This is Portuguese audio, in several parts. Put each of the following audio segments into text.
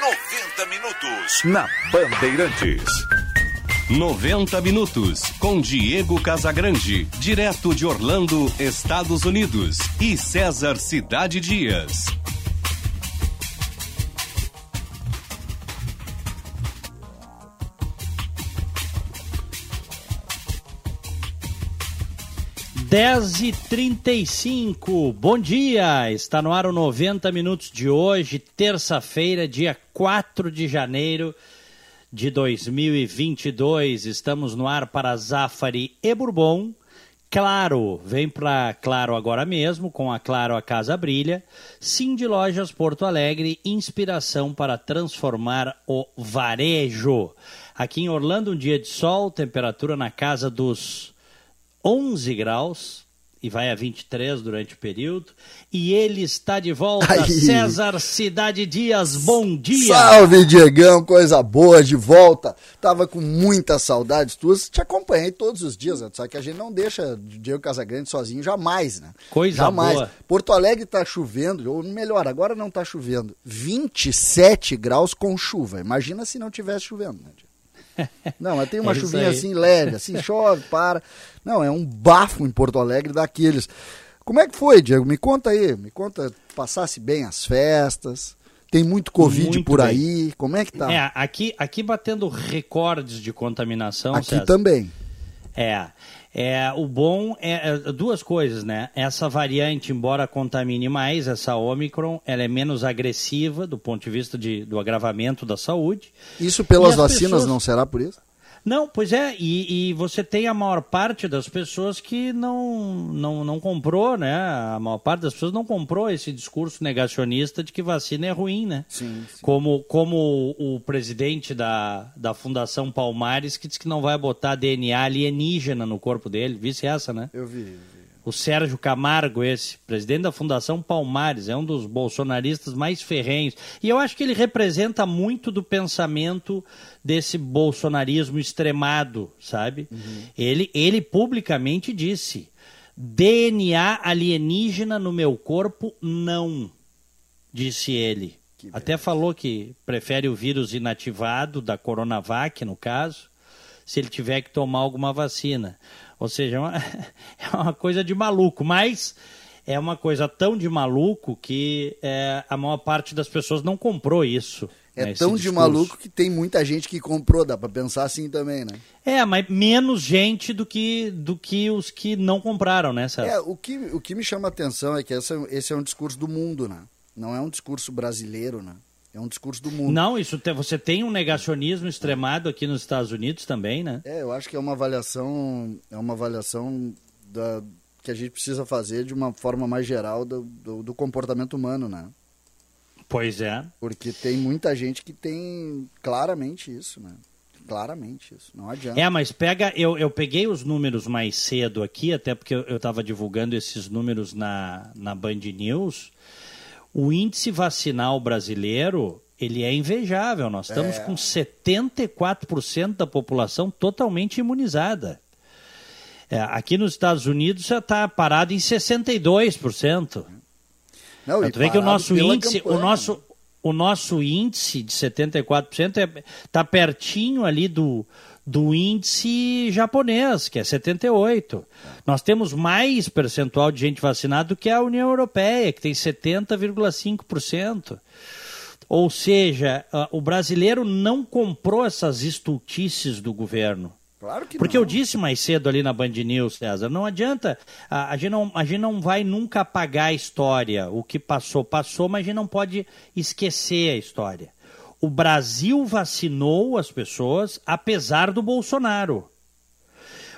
90 minutos na Bandeirantes. 90 minutos com Diego Casagrande, direto de Orlando, Estados Unidos, e César Cidade Dias. Dez e trinta e cinco. Bom dia! Está no ar o 90 minutos de hoje, terça-feira, dia 4 de janeiro de 2022. Estamos no ar para Zafari e Bourbon. Claro, vem para Claro agora mesmo, com a Claro a Casa Brilha. Sim de Lojas Porto Alegre, inspiração para transformar o varejo. Aqui em Orlando, um dia de sol, temperatura na casa dos 11 graus e vai a 23 durante o período. E ele está de volta, Aí. César Cidade Dias, bom dia! Salve, Diegão, coisa boa, de volta. Tava com muitas saudades tuas, te acompanhei todos os dias, né? só que a gente não deixa Diego Casagrande sozinho jamais, né? Coisa jamais. boa. Porto Alegre tá chovendo, ou melhor, agora não tá chovendo, 27 graus com chuva. Imagina se não tivesse chovendo, né? Não, mas tem uma é chuvinha assim leve, assim, chove, para. Não, é um bafo em Porto Alegre daqueles. Como é que foi, Diego? Me conta aí, me conta, passasse bem as festas. Tem muito Covid muito por bem. aí. Como é que tá? É, aqui, aqui batendo recordes de contaminação. Aqui César. também. É. É, o bom é, é, duas coisas, né? Essa variante, embora contamine mais, essa Omicron, ela é menos agressiva do ponto de vista de, do agravamento da saúde. Isso pelas vacinas pessoas... não será por isso? Não, pois é, e, e, você tem a maior parte das pessoas que não, não, não comprou, né? A maior parte das pessoas não comprou esse discurso negacionista de que vacina é ruim, né? Sim, sim. Como, como o presidente da, da Fundação Palmares que disse que não vai botar DNA alienígena no corpo dele, visse essa, né? Eu vi, eu vi o Sérgio Camargo, esse, presidente da Fundação Palmares, é um dos bolsonaristas mais ferrenhos. E eu acho que ele representa muito do pensamento desse bolsonarismo extremado, sabe? Uhum. Ele, ele publicamente disse: DNA alienígena no meu corpo, não, disse ele. Até falou que prefere o vírus inativado, da Coronavac, no caso, se ele tiver que tomar alguma vacina. Ou seja, é uma, é uma coisa de maluco, mas é uma coisa tão de maluco que é, a maior parte das pessoas não comprou isso. É né, tão de maluco que tem muita gente que comprou, dá para pensar assim também, né? É, mas menos gente do que, do que os que não compraram, né, Sérgio? É, o que, o que me chama a atenção é que essa, esse é um discurso do mundo, né? Não é um discurso brasileiro, né? É um discurso do mundo. Não, isso te, você tem um negacionismo extremado aqui nos Estados Unidos também, né? É, eu acho que é uma avaliação, é uma avaliação da, que a gente precisa fazer de uma forma mais geral do, do, do comportamento humano, né? Pois é. Porque tem muita gente que tem claramente isso, né? Claramente isso, não adianta. É, mas pega, eu, eu peguei os números mais cedo aqui, até porque eu estava divulgando esses números na, na Band News o índice vacinal brasileiro ele é invejável. Nós estamos é. com 74% da população totalmente imunizada. É, aqui nos Estados Unidos já está parado em 62%. Não, tu vê que o nosso índice, campanha. o nosso, o nosso índice de 74% está é, tá pertinho ali do, do índice japonês, que é 78. Nós temos mais percentual de gente vacinada do que a União Europeia, que tem 70,5%. Ou seja, o brasileiro não comprou essas estultices do governo. Claro que Porque não. eu disse mais cedo ali na Band News, César, não adianta, a, a, gente não, a gente não vai nunca apagar a história. O que passou, passou, mas a gente não pode esquecer a história o Brasil vacinou as pessoas apesar do Bolsonaro.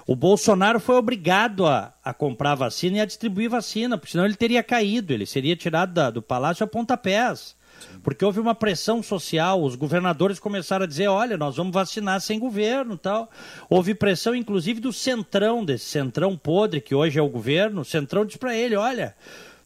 O Bolsonaro foi obrigado a, a comprar vacina e a distribuir vacina, porque senão ele teria caído, ele seria tirado da, do palácio a pontapés. Porque houve uma pressão social, os governadores começaram a dizer, olha, nós vamos vacinar sem governo tal. Houve pressão, inclusive, do centrão, desse centrão podre que hoje é o governo. O centrão disse para ele, olha,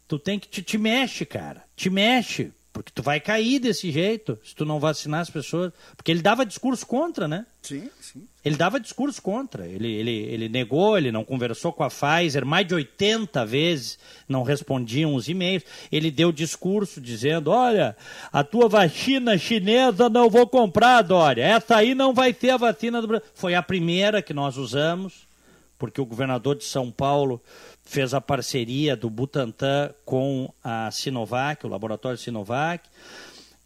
tu tem que te, te mexe, cara, te mexe Porque tu vai cair desse jeito se tu não vacinar as pessoas. Porque ele dava discurso contra, né? Sim, sim. Ele dava discurso contra. Ele, ele, ele negou, ele não conversou com a Pfizer mais de 80 vezes, não respondiam os e-mails. Ele deu discurso dizendo: Olha, a tua vacina chinesa não vou comprar, Dória. Essa aí não vai ser a vacina do Brasil. Foi a primeira que nós usamos, porque o governador de São Paulo fez a parceria do Butantan com a Sinovac, o laboratório Sinovac.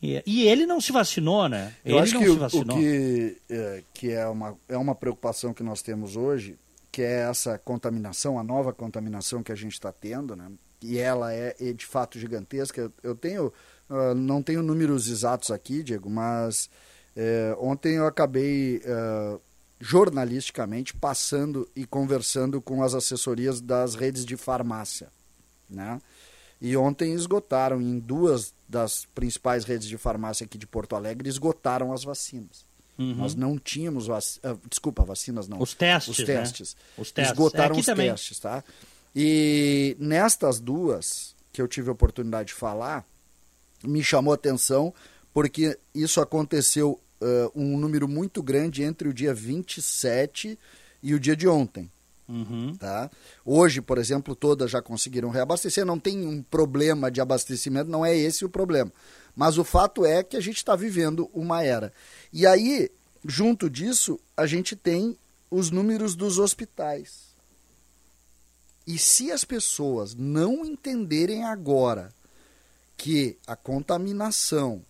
E, e ele não se vacinou, né? Eu ele acho não que se o, vacinou. o que, é, que é, uma, é uma preocupação que nós temos hoje, que é essa contaminação, a nova contaminação que a gente está tendo, né? E ela é, é, de fato gigantesca. Eu tenho, uh, não tenho números exatos aqui, Diego, mas é, ontem eu acabei uh, jornalisticamente passando e conversando com as assessorias das redes de farmácia, né? E ontem esgotaram em duas das principais redes de farmácia aqui de Porto Alegre esgotaram as vacinas. Uhum. Nós não tínhamos vac... uh, desculpa, vacinas não. Os testes, os testes. Né? Os testes. Esgotaram é os também. testes, tá? E nestas duas que eu tive a oportunidade de falar, me chamou a atenção porque isso aconteceu uh, um número muito grande entre o dia 27 e o dia de ontem. Uhum. Tá? Hoje, por exemplo, todas já conseguiram reabastecer, não tem um problema de abastecimento, não é esse o problema. Mas o fato é que a gente está vivendo uma era. E aí, junto disso, a gente tem os números dos hospitais. E se as pessoas não entenderem agora que a contaminação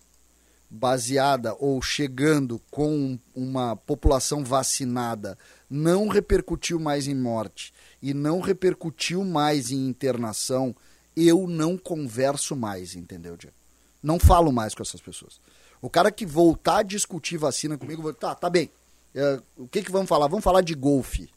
baseada ou chegando com uma população vacinada não repercutiu mais em morte e não repercutiu mais em internação, eu não converso mais, entendeu, Diego? Não falo mais com essas pessoas. O cara que voltar a discutir vacina comigo, vou, tá, tá bem. É, o que que vamos falar? Vamos falar de golfe.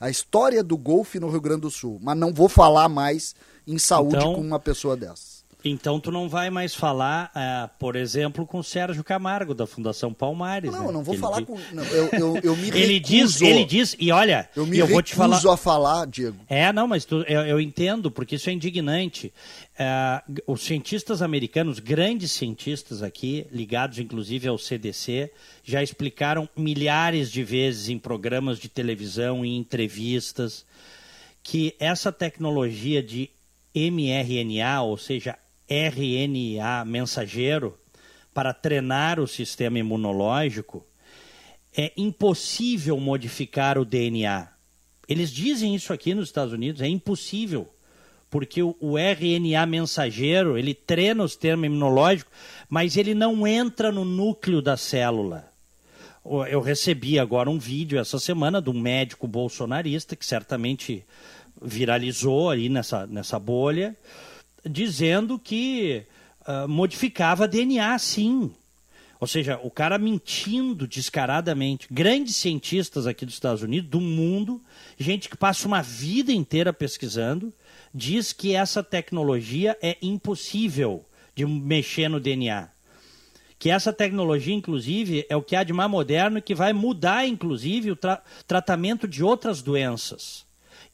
A história do golfe no Rio Grande do Sul. Mas não vou falar mais em saúde Então- com uma pessoa dessa. Então tu não vai mais falar, ah, por exemplo, com o Sérgio Camargo, da Fundação Palmares. Não, né? não vou Ele falar di- com. não, eu, eu, eu me Ele diz, ele diz, e olha, Eu me eu vou te falar. a falar, Diego. É, não, mas tu- eu, eu entendo, porque isso é indignante. G- os cientistas americanos, grandes cientistas aqui, ligados inclusive ao CDC, já explicaram milhares de vezes em programas de televisão e em entrevistas que essa tecnologia de mRNA, ou seja, RNA mensageiro, para treinar o sistema imunológico, é impossível modificar o DNA. Eles dizem isso aqui nos Estados Unidos, é impossível. Porque o, o RNA mensageiro, ele treina o sistema imunológico, mas ele não entra no núcleo da célula. Eu recebi agora um vídeo essa semana de um médico bolsonarista, que certamente viralizou ali nessa, nessa bolha, dizendo que ah, modificava DNA sim. Ou seja, o cara mentindo descaradamente. Grandes cientistas aqui dos Estados Unidos, do mundo, gente que passa uma vida inteira pesquisando, diz que essa tecnologia é impossível de mexer no DNA. Que essa tecnologia, inclusive, é o que há de mais moderno e que vai mudar, inclusive, o tra- tratamento de outras doenças.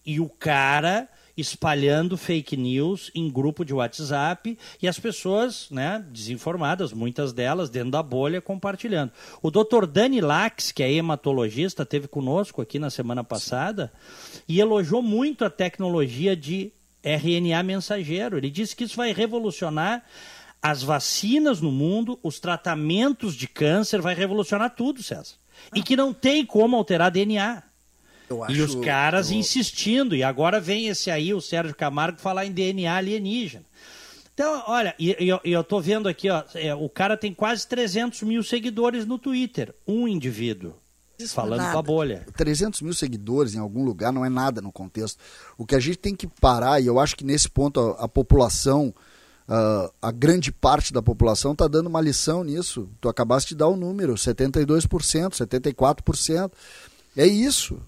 E o cara espalhando fake news em grupo de WhatsApp e as pessoas, né, desinformadas, muitas delas dentro da bolha, compartilhando. O Dr. Dani Lax, que é hematologista, teve conosco aqui na semana passada e elogiou muito a tecnologia de RNA mensageiro. Ele disse que isso vai revolucionar as vacinas no mundo, os tratamentos de câncer, vai revolucionar tudo, César. E que não tem como alterar DNA. Eu E os caras eu- insistindo, e agora vem esse aí, o Sérgio Camargo, falar em DNA alienígena. Então, olha, e, e eu, e eu tô vendo aqui, ó, é, o cara tem quase 300 mil seguidores no Twitter, um indivíduo, Isso falando não é com a bolha. 300 mil seguidores em algum lugar não é nada no contexto. O que a gente tem que parar, e eu acho que nesse ponto a, a população, ah, a grande parte da população está dando uma lição nisso. Tu acabaste de dar o número, 72%, 74%. É isso,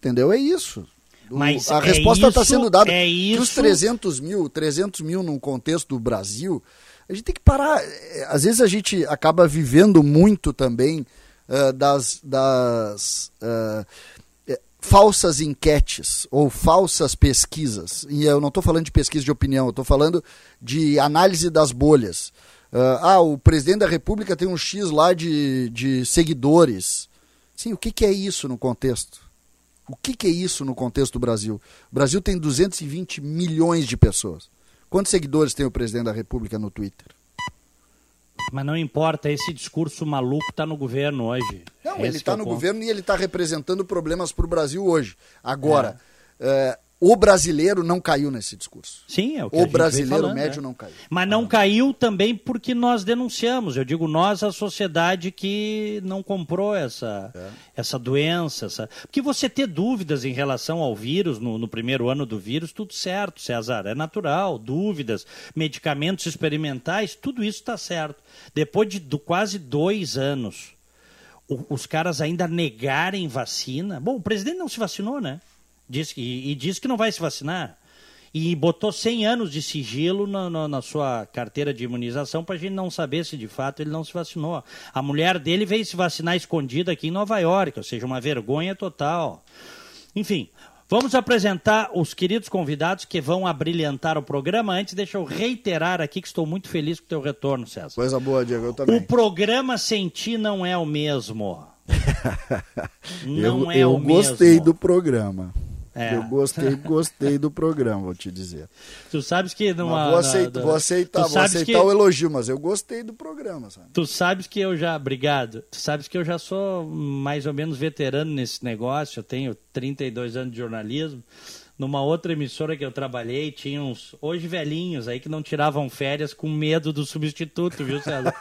entendeu? É isso. Mas a é resposta está isso- sendo dada. é Que os isso- 300 mil, 300 mil num contexto do Brasil, a gente tem que parar. É, Às vezes a gente acaba vivendo muito também ah, das, das eh, falsas enquetes ou falsas pesquisas. E eu não estou falando de pesquisa de opinião, eu estou falando de análise das bolhas. Uh, ah, o presidente da República tem um X lá de, de seguidores. Sim, o que, que é isso no contexto? O que, que é isso no contexto do Brasil? O Brasil tem 220 milhões de pessoas. Quantos seguidores tem o presidente da República no Twitter? Mas não importa, esse discurso maluco está no governo hoje. Não, esse ele está é no ponto. governo e ele está representando problemas para o Brasil hoje. Agora, é. É, o brasileiro não caiu nesse discurso. Sim, é o que O brasileiro falando, médio é. não caiu. Mas não caiu também porque nós denunciamos. Eu digo nós, a sociedade que não comprou essa, é. essa doença. Essa... Porque você ter dúvidas em relação ao vírus, no, no, primeiro ano do vírus, tudo certo, César. É natural. Dúvidas, medicamentos experimentais, tudo isso está certo. Depois de do, quase dois anos, o, os caras ainda negarem vacina. Bom, o presidente não se vacinou, né? Diz que, e, diz que não vai se vacinar. E botou 100 anos de sigilo na, na, na sua carteira de imunização para a gente não saber se de fato ele não se vacinou. A mulher dele veio se vacinar escondida aqui em Nova York, ou seja, uma vergonha total. Enfim, Vamos apresentar os queridos convidados que vão abrilhantar o programa. Antes, deixa eu reiterar aqui que estou muito feliz com o teu retorno, César. Coisa boa, Diego, eu também. O programa sem ti não é o mesmo. não eu, é eu o mesmo. Eu gostei do programa. É. Eu gostei, gostei do programa, vou te dizer. Tu sabes que numa, vou, aceitar, vou aceitar, vou aceitar que... o elogio, mas eu gostei do programa, sabe? Tu sabes que eu já, obrigado. Tu sabes que eu já sou mais ou menos veterano nesse negócio, eu tenho 32 anos de jornalismo numa outra emissora que eu trabalhei, tinha uns hoje velhinhos aí que não tiravam férias com medo do substituto, viu, César?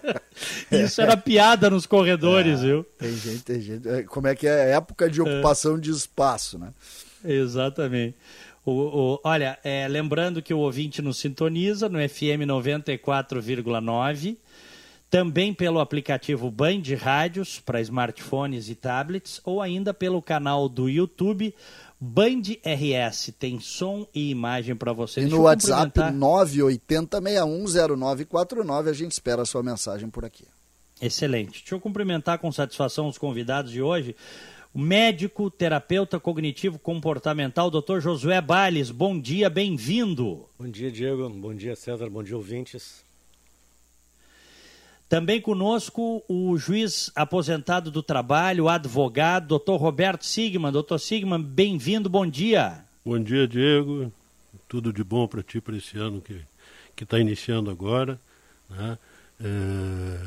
Isso era piada nos corredores, é, viu? Tem gente, tem gente. É, como é que é? Época de ocupação é. de espaço, né? Exatamente. O, o, olha, é, lembrando que o ouvinte nos sintoniza no FM 94,9, também pelo aplicativo Band Rádios para smartphones e tablets, ou ainda pelo canal do YouTube Band RS tem som e imagem para vocês. E no WhatsApp 980610949 a gente espera a sua mensagem por aqui. Excelente. Deixa eu cumprimentar com satisfação os convidados de hoje. O médico, terapeuta cognitivo comportamental, Dr. Josué Bales. Bom dia, bem-vindo. Bom dia, Diego. Bom dia, César. Bom dia, ouvintes. Também conosco o juiz aposentado do trabalho, advogado, doutor Roberto Sigman. Doutor Sigman, bem-vindo, bom dia. Bom dia, Diego. Tudo de bom para ti para esse ano que está iniciando agora. Né? É,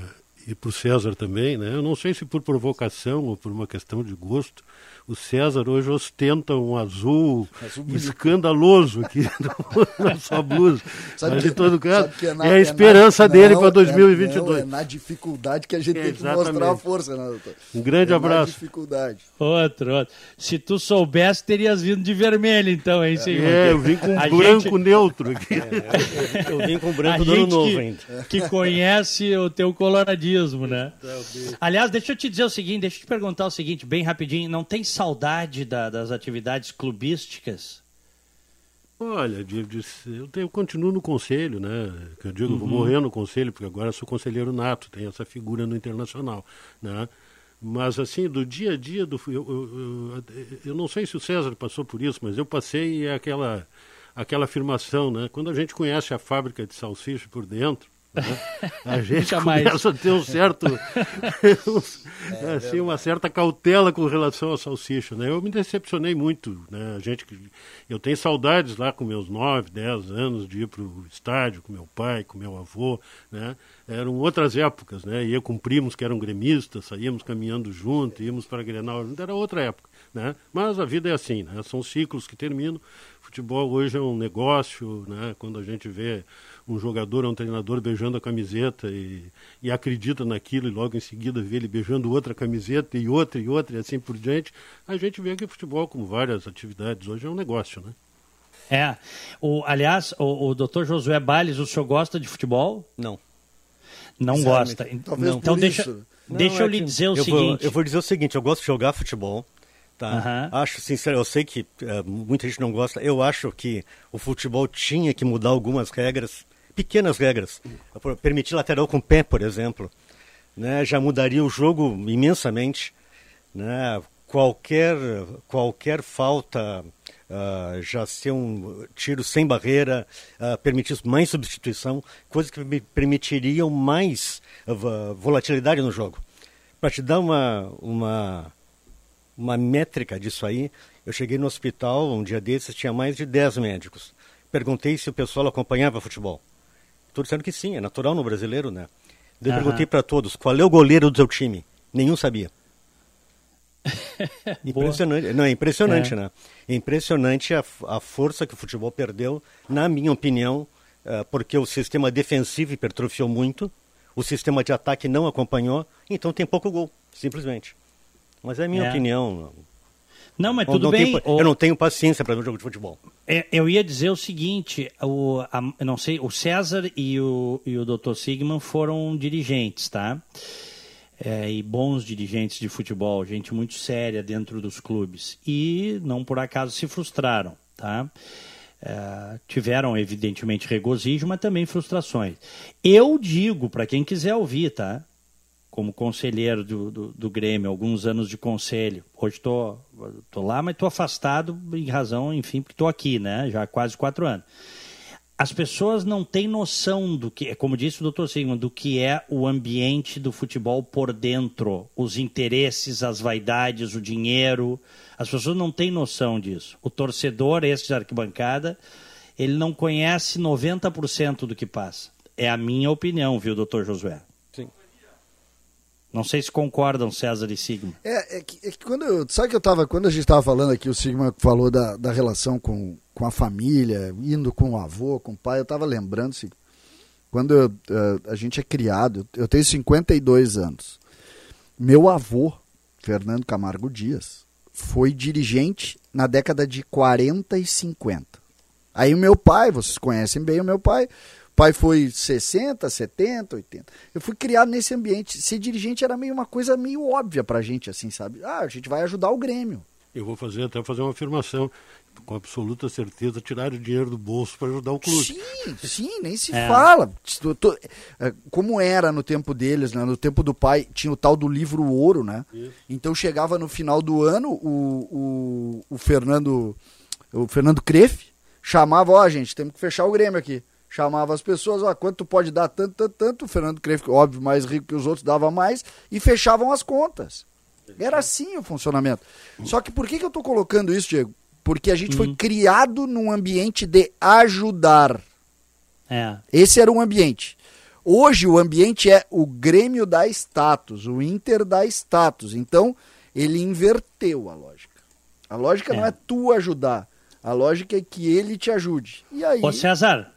e para o César também. Né? Eu não sei se por provocação ou por uma questão de gosto, o César hoje ostenta um azul, azul escandaloso aqui na sua blusa. Sabe Mas, que, em todo caso, é, na, é, a esperança é na, dele para 2022. Não, é na dificuldade que a gente tem que mostrar a força, né, doutor? Um grande é abraço. Na dificuldade. Outro, outro. Se tu soubesse, terias vindo de vermelho, então, hein, senhor? É, eu vim com a branco gente... neutro aqui. É, eu vim com branco do novo que, ainda. Que conhece o teu né? Aliás, deixa eu te dizer o seguinte, deixa eu te perguntar o seguinte, bem rapidinho, não tem saudade da, das atividades clubísticas? Olha, eu, tenho, eu continuo no conselho, né? Que eu digo, uhum. vou morrer no conselho, porque agora sou conselheiro nato, tenho essa figura no internacional, né? Mas, assim, do dia a dia, do, eu, eu, eu, não sei se o César passou por isso, mas eu passei aquela, aquela afirmação, né? Quando a gente conhece a fábrica de salsicha por dentro, a gente começa a ter um certo é, assim, uma certa cautela com relação ao salsicha, né? Eu me decepcionei muito, né? A gente eu tenho saudades lá com meus 9, 10 anos de ir para o estádio com meu pai, com meu avô, né? Eram outras épocas, né? Ia com primos que eram gremistas, saíamos caminhando junto, íamos para Grenal, era outra época, né? Mas a vida é assim, né? São ciclos que terminam. Futebol hoje é um negócio, né? Quando a gente vê um jogador ou um treinador beijando a camiseta e, e acredita naquilo e logo em seguida vê ele beijando outra camiseta e outra e outra e assim por diante, a gente vê que o futebol, como várias atividades hoje, é um negócio, né? É. O, aliás, o, o doutor Josué Bales, o senhor gosta de futebol? Não. Não gosta. Talvez então deixa, isso. deixa não, eu é lhe dizer o eu seguinte. Vou, eu vou dizer o seguinte, eu gosto de jogar futebol. Tá? Uhum. Acho sincero, eu sei que uh, muita gente não gosta. Eu acho que o futebol tinha que mudar algumas regras pequenas regras. Permitir lateral com pé, por exemplo, né, já mudaria o jogo imensamente. Né? qualquer, qualquer falta uh, já ser um tiro sem barreira, uh, permitir mais substituição, coisas que permitiriam mais uh, volatilidade no jogo. Para te dar uma, uma, uma métrica disso aí, eu cheguei no hospital um dia desses, tinha mais de 10 médicos. Perguntei se o pessoal acompanhava futebol. Estou dizendo que sim, é natural no brasileiro, né? Eu uhum. perguntei para todos, qual é o goleiro do seu time? Nenhum sabia. impressionante, não, é impressionante, é. né? É impressionante a, a força que o futebol perdeu, na minha opinião, uh, porque o sistema defensivo hipertrofiou muito, o sistema de ataque não acompanhou, então tem pouco gol, simplesmente. Mas é a minha é. opinião. Não, mas tudo bem. Tenho, eu não tenho paciência para ver um jogo de futebol. É, eu ia dizer o seguinte, o, a, não sei, o César e o, e o Dr. Sigman foram dirigentes, tá? É, e bons dirigentes de futebol, gente muito séria dentro dos clubes. E não por acaso se frustraram, tá? É, tiveram, evidentemente, regozijo, mas também frustrações. Eu digo, para quem quiser ouvir, tá? Como conselheiro do, do, do, Grêmio, alguns anos de conselho. Hoje estou tô, tô lá, mas estou afastado em razão, enfim, porque estou aqui, né? Já há quase quatro anos. As pessoas não têm noção do que, como disse o doutor Sigmund, do que é o ambiente do futebol por dentro, os interesses, as vaidades, o dinheiro. As pessoas não têm noção disso. O torcedor, esse de arquibancada, ele não conhece 90% do que passa. É a minha opinião, viu, doutor Josué? Não sei se concordam, César e Sigma. É, é, que, é que, quando eu, sabe que eu tava, quando a gente estava falando aqui, o Sigma falou da, da relação com, com a família, indo com o avô, com o pai, eu estava lembrando, se quando eu, uh, a gente é criado, eu tenho 52 anos. Meu avô, Fernando Camargo Dias, foi dirigente na década de 40 e 50. Aí o meu pai, vocês conhecem bem o meu pai, pai foi 60, 70, 80. Eu fui criado nesse ambiente. Ser dirigente era meio uma coisa meio óbvia pra gente, assim, sabe? Ah, a gente vai ajudar o Grêmio. Eu vou fazer até fazer uma afirmação com absoluta certeza tirar o dinheiro do bolso para ajudar o clube. Sim, sim, nem se é. fala. É, como era no tempo deles, né? no tempo do pai, tinha o tal do livro ouro, né? Isso. Então chegava no final do ano, o, o, o Fernando o Fernando Crefe chamava, ó, oh, gente, temos que fechar o Grêmio aqui chamava as pessoas, ó, quanto pode dar tanto, tanto, tanto, o Fernando Creve, óbvio, mais rico que os outros, dava mais, e fechavam as contas. Era assim o funcionamento. Só que por que, que eu estou colocando isso, Diego? Porque a gente foi hum. criado num ambiente de ajudar. É. Esse era um ambiente. Hoje o ambiente é o Grêmio dá status, o Inter dá status. Então, ele inverteu a lógica. A lógica é. não é tu ajudar. A lógica é que ele te ajude. E aí... Ô César,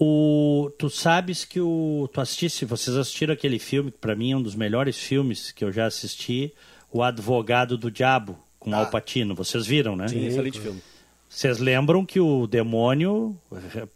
o, tu sabes que o. Tu assististe, vocês assistiram aquele filme, que para mim é um dos melhores filmes que eu já assisti, O Advogado do Diabo, com ah. Al Pacino. Vocês viram, né? Sim, excelente filme. Vocês lembram que o demônio,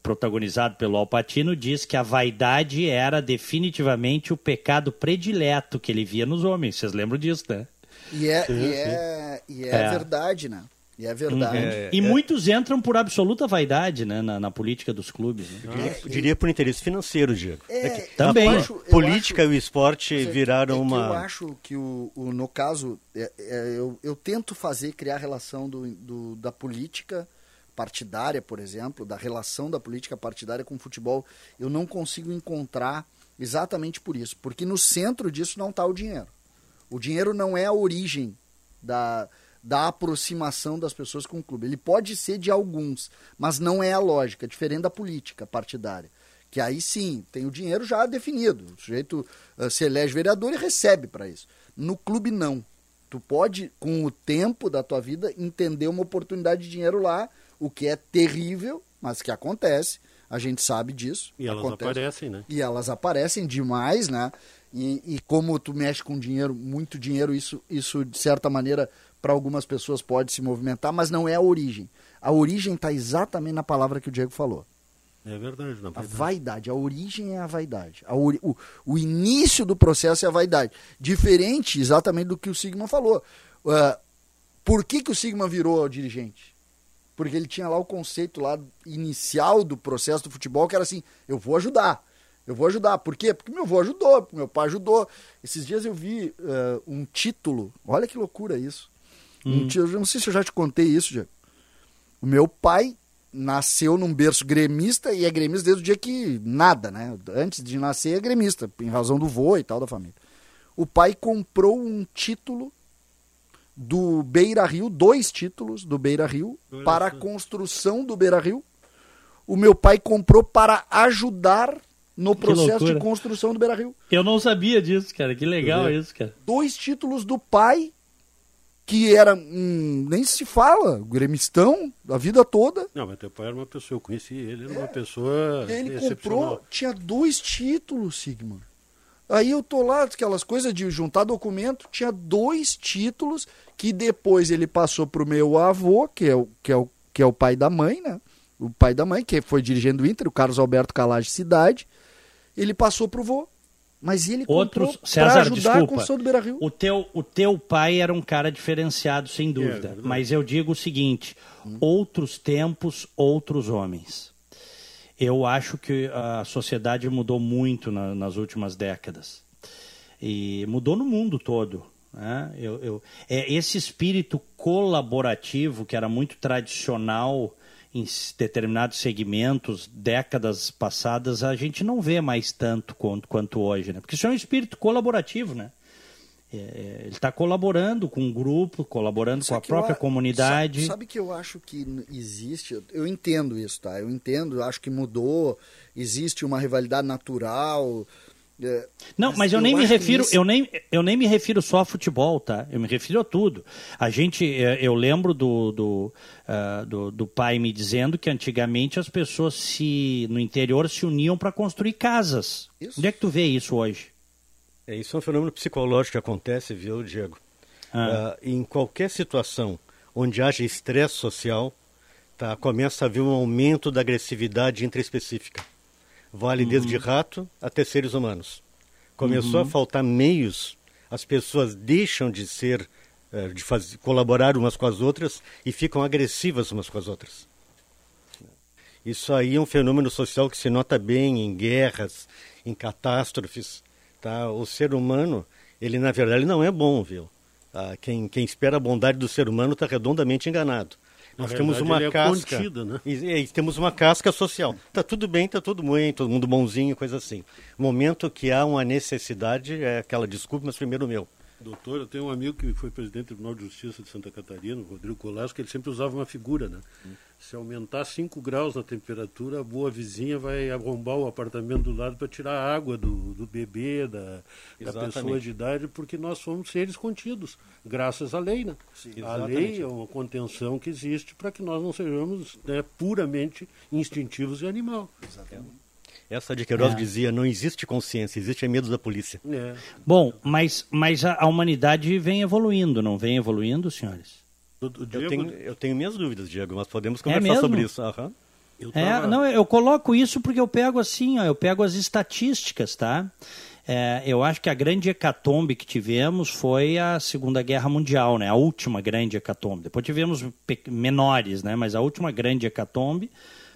protagonizado pelo Al Pacino, diz que a vaidade era definitivamente o pecado predileto que ele via nos homens. Vocês lembram disso, né? E é, e é, e é, é. verdade, né? E é verdade. É, e é. muitos entram por absoluta vaidade né, na, na política dos clubes. Né? Eu, diria, eu diria por interesse financeiro, Diego. É, é também. A política acho, e o esporte é viraram uma. eu acho que, o, o no caso, eu, eu tento fazer, criar relação do, do, da política partidária, por exemplo, da relação da política partidária com o futebol. Eu não consigo encontrar exatamente por isso. Porque no centro disso não está o dinheiro. O dinheiro não é a origem da da aproximação das pessoas com o clube. Ele pode ser de alguns, mas não é a lógica, diferente da política partidária. Que aí sim, tem o dinheiro já definido. O sujeito uh, se elege vereador e recebe para isso. No clube, não. Tu pode, com o tempo da tua vida, entender uma oportunidade de dinheiro lá, o que é terrível, mas que acontece. A gente sabe disso. E elas acontece. aparecem, né? E elas aparecem demais, né? E, e, como tu mexe com dinheiro, muito dinheiro, isso, isso de certa maneira para algumas pessoas pode se movimentar, mas não é a origem. A origem está exatamente na palavra que o Diego falou. É verdade, não. A vaidade, a origem é a vaidade. A ori... o, o início do processo é a vaidade. Diferente exatamente do que o Sigma falou. Uh, por que, que o Sigma virou dirigente? Porque ele tinha lá o conceito lá inicial do processo do futebol, que era assim, eu vou ajudar. Eu vou ajudar. Por quê? Porque meu avô ajudou, meu pai ajudou. Esses dias eu vi uh, um título, olha que loucura isso Hum. Eu não sei se eu já te contei isso, Diego. O meu pai nasceu num berço gremista e é gremista desde o dia que nada, né? Antes de nascer é gremista, em razão do vô e tal da família. O pai comprou um título do Beira Rio, dois títulos do Beira Rio, para a construção do Beira Rio. O meu pai comprou para ajudar no processo de construção do Beira Rio. Eu não sabia disso, cara. Que legal isso, cara. Dois títulos do pai, que era. Hum, nem se fala, gremistão, a vida toda. Não, mas teu pai era uma pessoa, eu conheci ele, era uma pessoa. E ele comprou, tinha dois títulos, Sigma. Aí eu tô lá, aquelas coisas de juntar documento, tinha dois títulos que depois ele passou pro meu avô, que é o, que é o, que é o pai da mãe, né? O pai da mãe, que foi dirigendo o Inter, o Carlos Alberto Calage Cidade. Ele passou pro vô. Mas ele Outros, César, ajudar desculpa, a construção do Beira-Rio. O teu, o teu pai era um cara diferenciado, sem é, dúvida. É, mas eu digo o seguinte, hum. outros tempos, outros homens. Eu acho que a sociedade mudou muito na, nas últimas décadas. E mudou no mundo todo. Né? Eu, eu, é esse espírito colaborativo que era muito tradicional em determinados segmentos, décadas passadas, a gente não vê mais tanto quanto, quanto hoje, né? Porque isso é um espírito colaborativo, né? É, é ele está colaborando com um grupo, colaborando com a própria eu, comunidade. Sabe, sabe, que eu acho que existe? Eu entendo isso, tá? Eu entendo, eu acho que mudou, existe uma rivalidade natural. É, não, mas, eu, eu, nem me refiro, isso... eu, nem, eu nem me refiro só a futebol, tá? Eu me refiro a tudo. A gente, é, eu lembro do, do, uh, do, do, pai me dizendo que antigamente as pessoas se no interior se uniam para construir casas. Isso. Onde é que tu vê isso hoje? É, isso é um fenômeno psicológico que acontece, viu, Diego? Ah. Uh, em qualquer situação onde haja estresse social, tá, começa a haver um aumento da agressividade intraespecífica. Vale uhum. desde rato até seres humanos. Começou uhum. a faltar meios, as pessoas deixam de ser, uh, de fazer, colaborar umas com as outras e ficam agressivas umas com as outras. Isso aí é um fenômeno social que se nota bem em guerras, em catástrofes. Tá? O ser humano, ele na verdade não é bom, viu? Ah, quem, quem espera a bondade do ser humano está redondamente enganado. Nós verdade, temos uma é casca. Contido, né? e, e, temos uma casca social. Tá tudo bem, tá tudo bem, todo mundo bonzinho, coisa assim. Momento que há uma necessidade, é aquela desculpa, mas primeiro meu. Doutor, eu tenho um amigo que foi presidente do Tribunal de Justiça de Santa Catarina, o Rodrigo Colasco, que ele sempre usava uma figura, né? Hum. Se aumentar 5 graus na temperatura, a boa vizinha vai arrombar o apartamento do lado para tirar a água do, do bebê, da, da, pessoa de idade, porque nós somos seres contidos, graças à lei, né? Sim, a lei é uma contenção que existe para que nós não sejamos né, puramente instintivos e animal. Exatamente. Essa de Queiroz é. dizia, não existe consciência, existe medo da polícia. É. Bom, mas, mas a, a, humanidade vem evoluindo, não vem evoluindo, senhores? Eu tenho, eu tenho minhas dúvidas, Diego, mas podemos é conversar é sobre isso. Uhum. Eu tava... É, não, eu coloco isso porque eu pego assim, ó, eu pego as estatísticas, tá? É, eu acho que a grande hecatombe que tivemos foi a Segunda Guerra Mundial, né? A última grande hecatombe. Depois tivemos menores, né? Mas a última grande hecatombe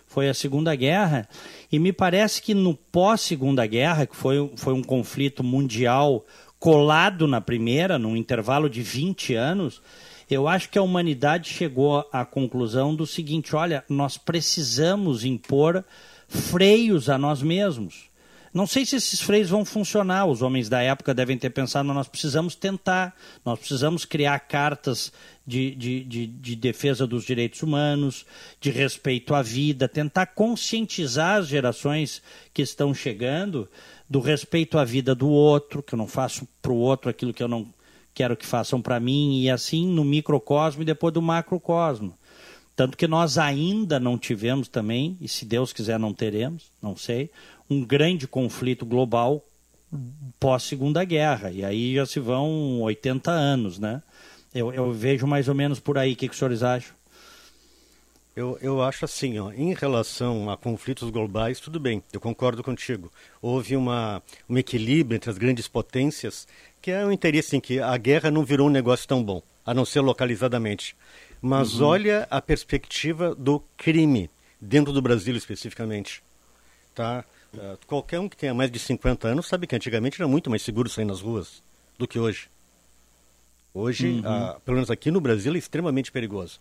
foi a Segunda Guerra, e me parece que no pós-Segunda Guerra, que foi, foi um conflito mundial colado na primeira, num intervalo de 20 anos, eu acho que a humanidade chegou à conclusão do seguinte: olha, nós precisamos impor freios a nós mesmos. Não sei se esses freios vão funcionar. Os homens da época devem ter pensado, nós precisamos tentar, nós precisamos criar cartas de, de, de, de, defesa dos direitos humanos, de respeito à vida, tentar conscientizar as gerações que estão chegando do respeito à vida do outro, que eu não faço para o outro aquilo que eu não quero que façam para mim, e assim no microcosmo e depois do macrocosmo. Tanto que nós ainda não tivemos também, e se Deus quiser não teremos, não sei, um grande conflito global pós-segunda guerra. E aí já se vão 80 anos, né? Eu, eu vejo mais ou menos por aí. O que, que os senhores acham? Eu, eu acho assim, ó, em relação a conflitos globais, tudo bem, eu concordo contigo. Houve uma, um equilíbrio entre as grandes potências, que é o interesse em que a guerra não virou um negócio tão bom, a não ser localizadamente. Mas uhum. olha a perspectiva do crime, dentro do Brasil especificamente. Tá? Uh, qualquer um que tenha mais de 50 anos sabe que antigamente era muito mais seguro sair nas ruas do que hoje. Hoje, uhum. a, pelo menos aqui no Brasil, é extremamente perigoso.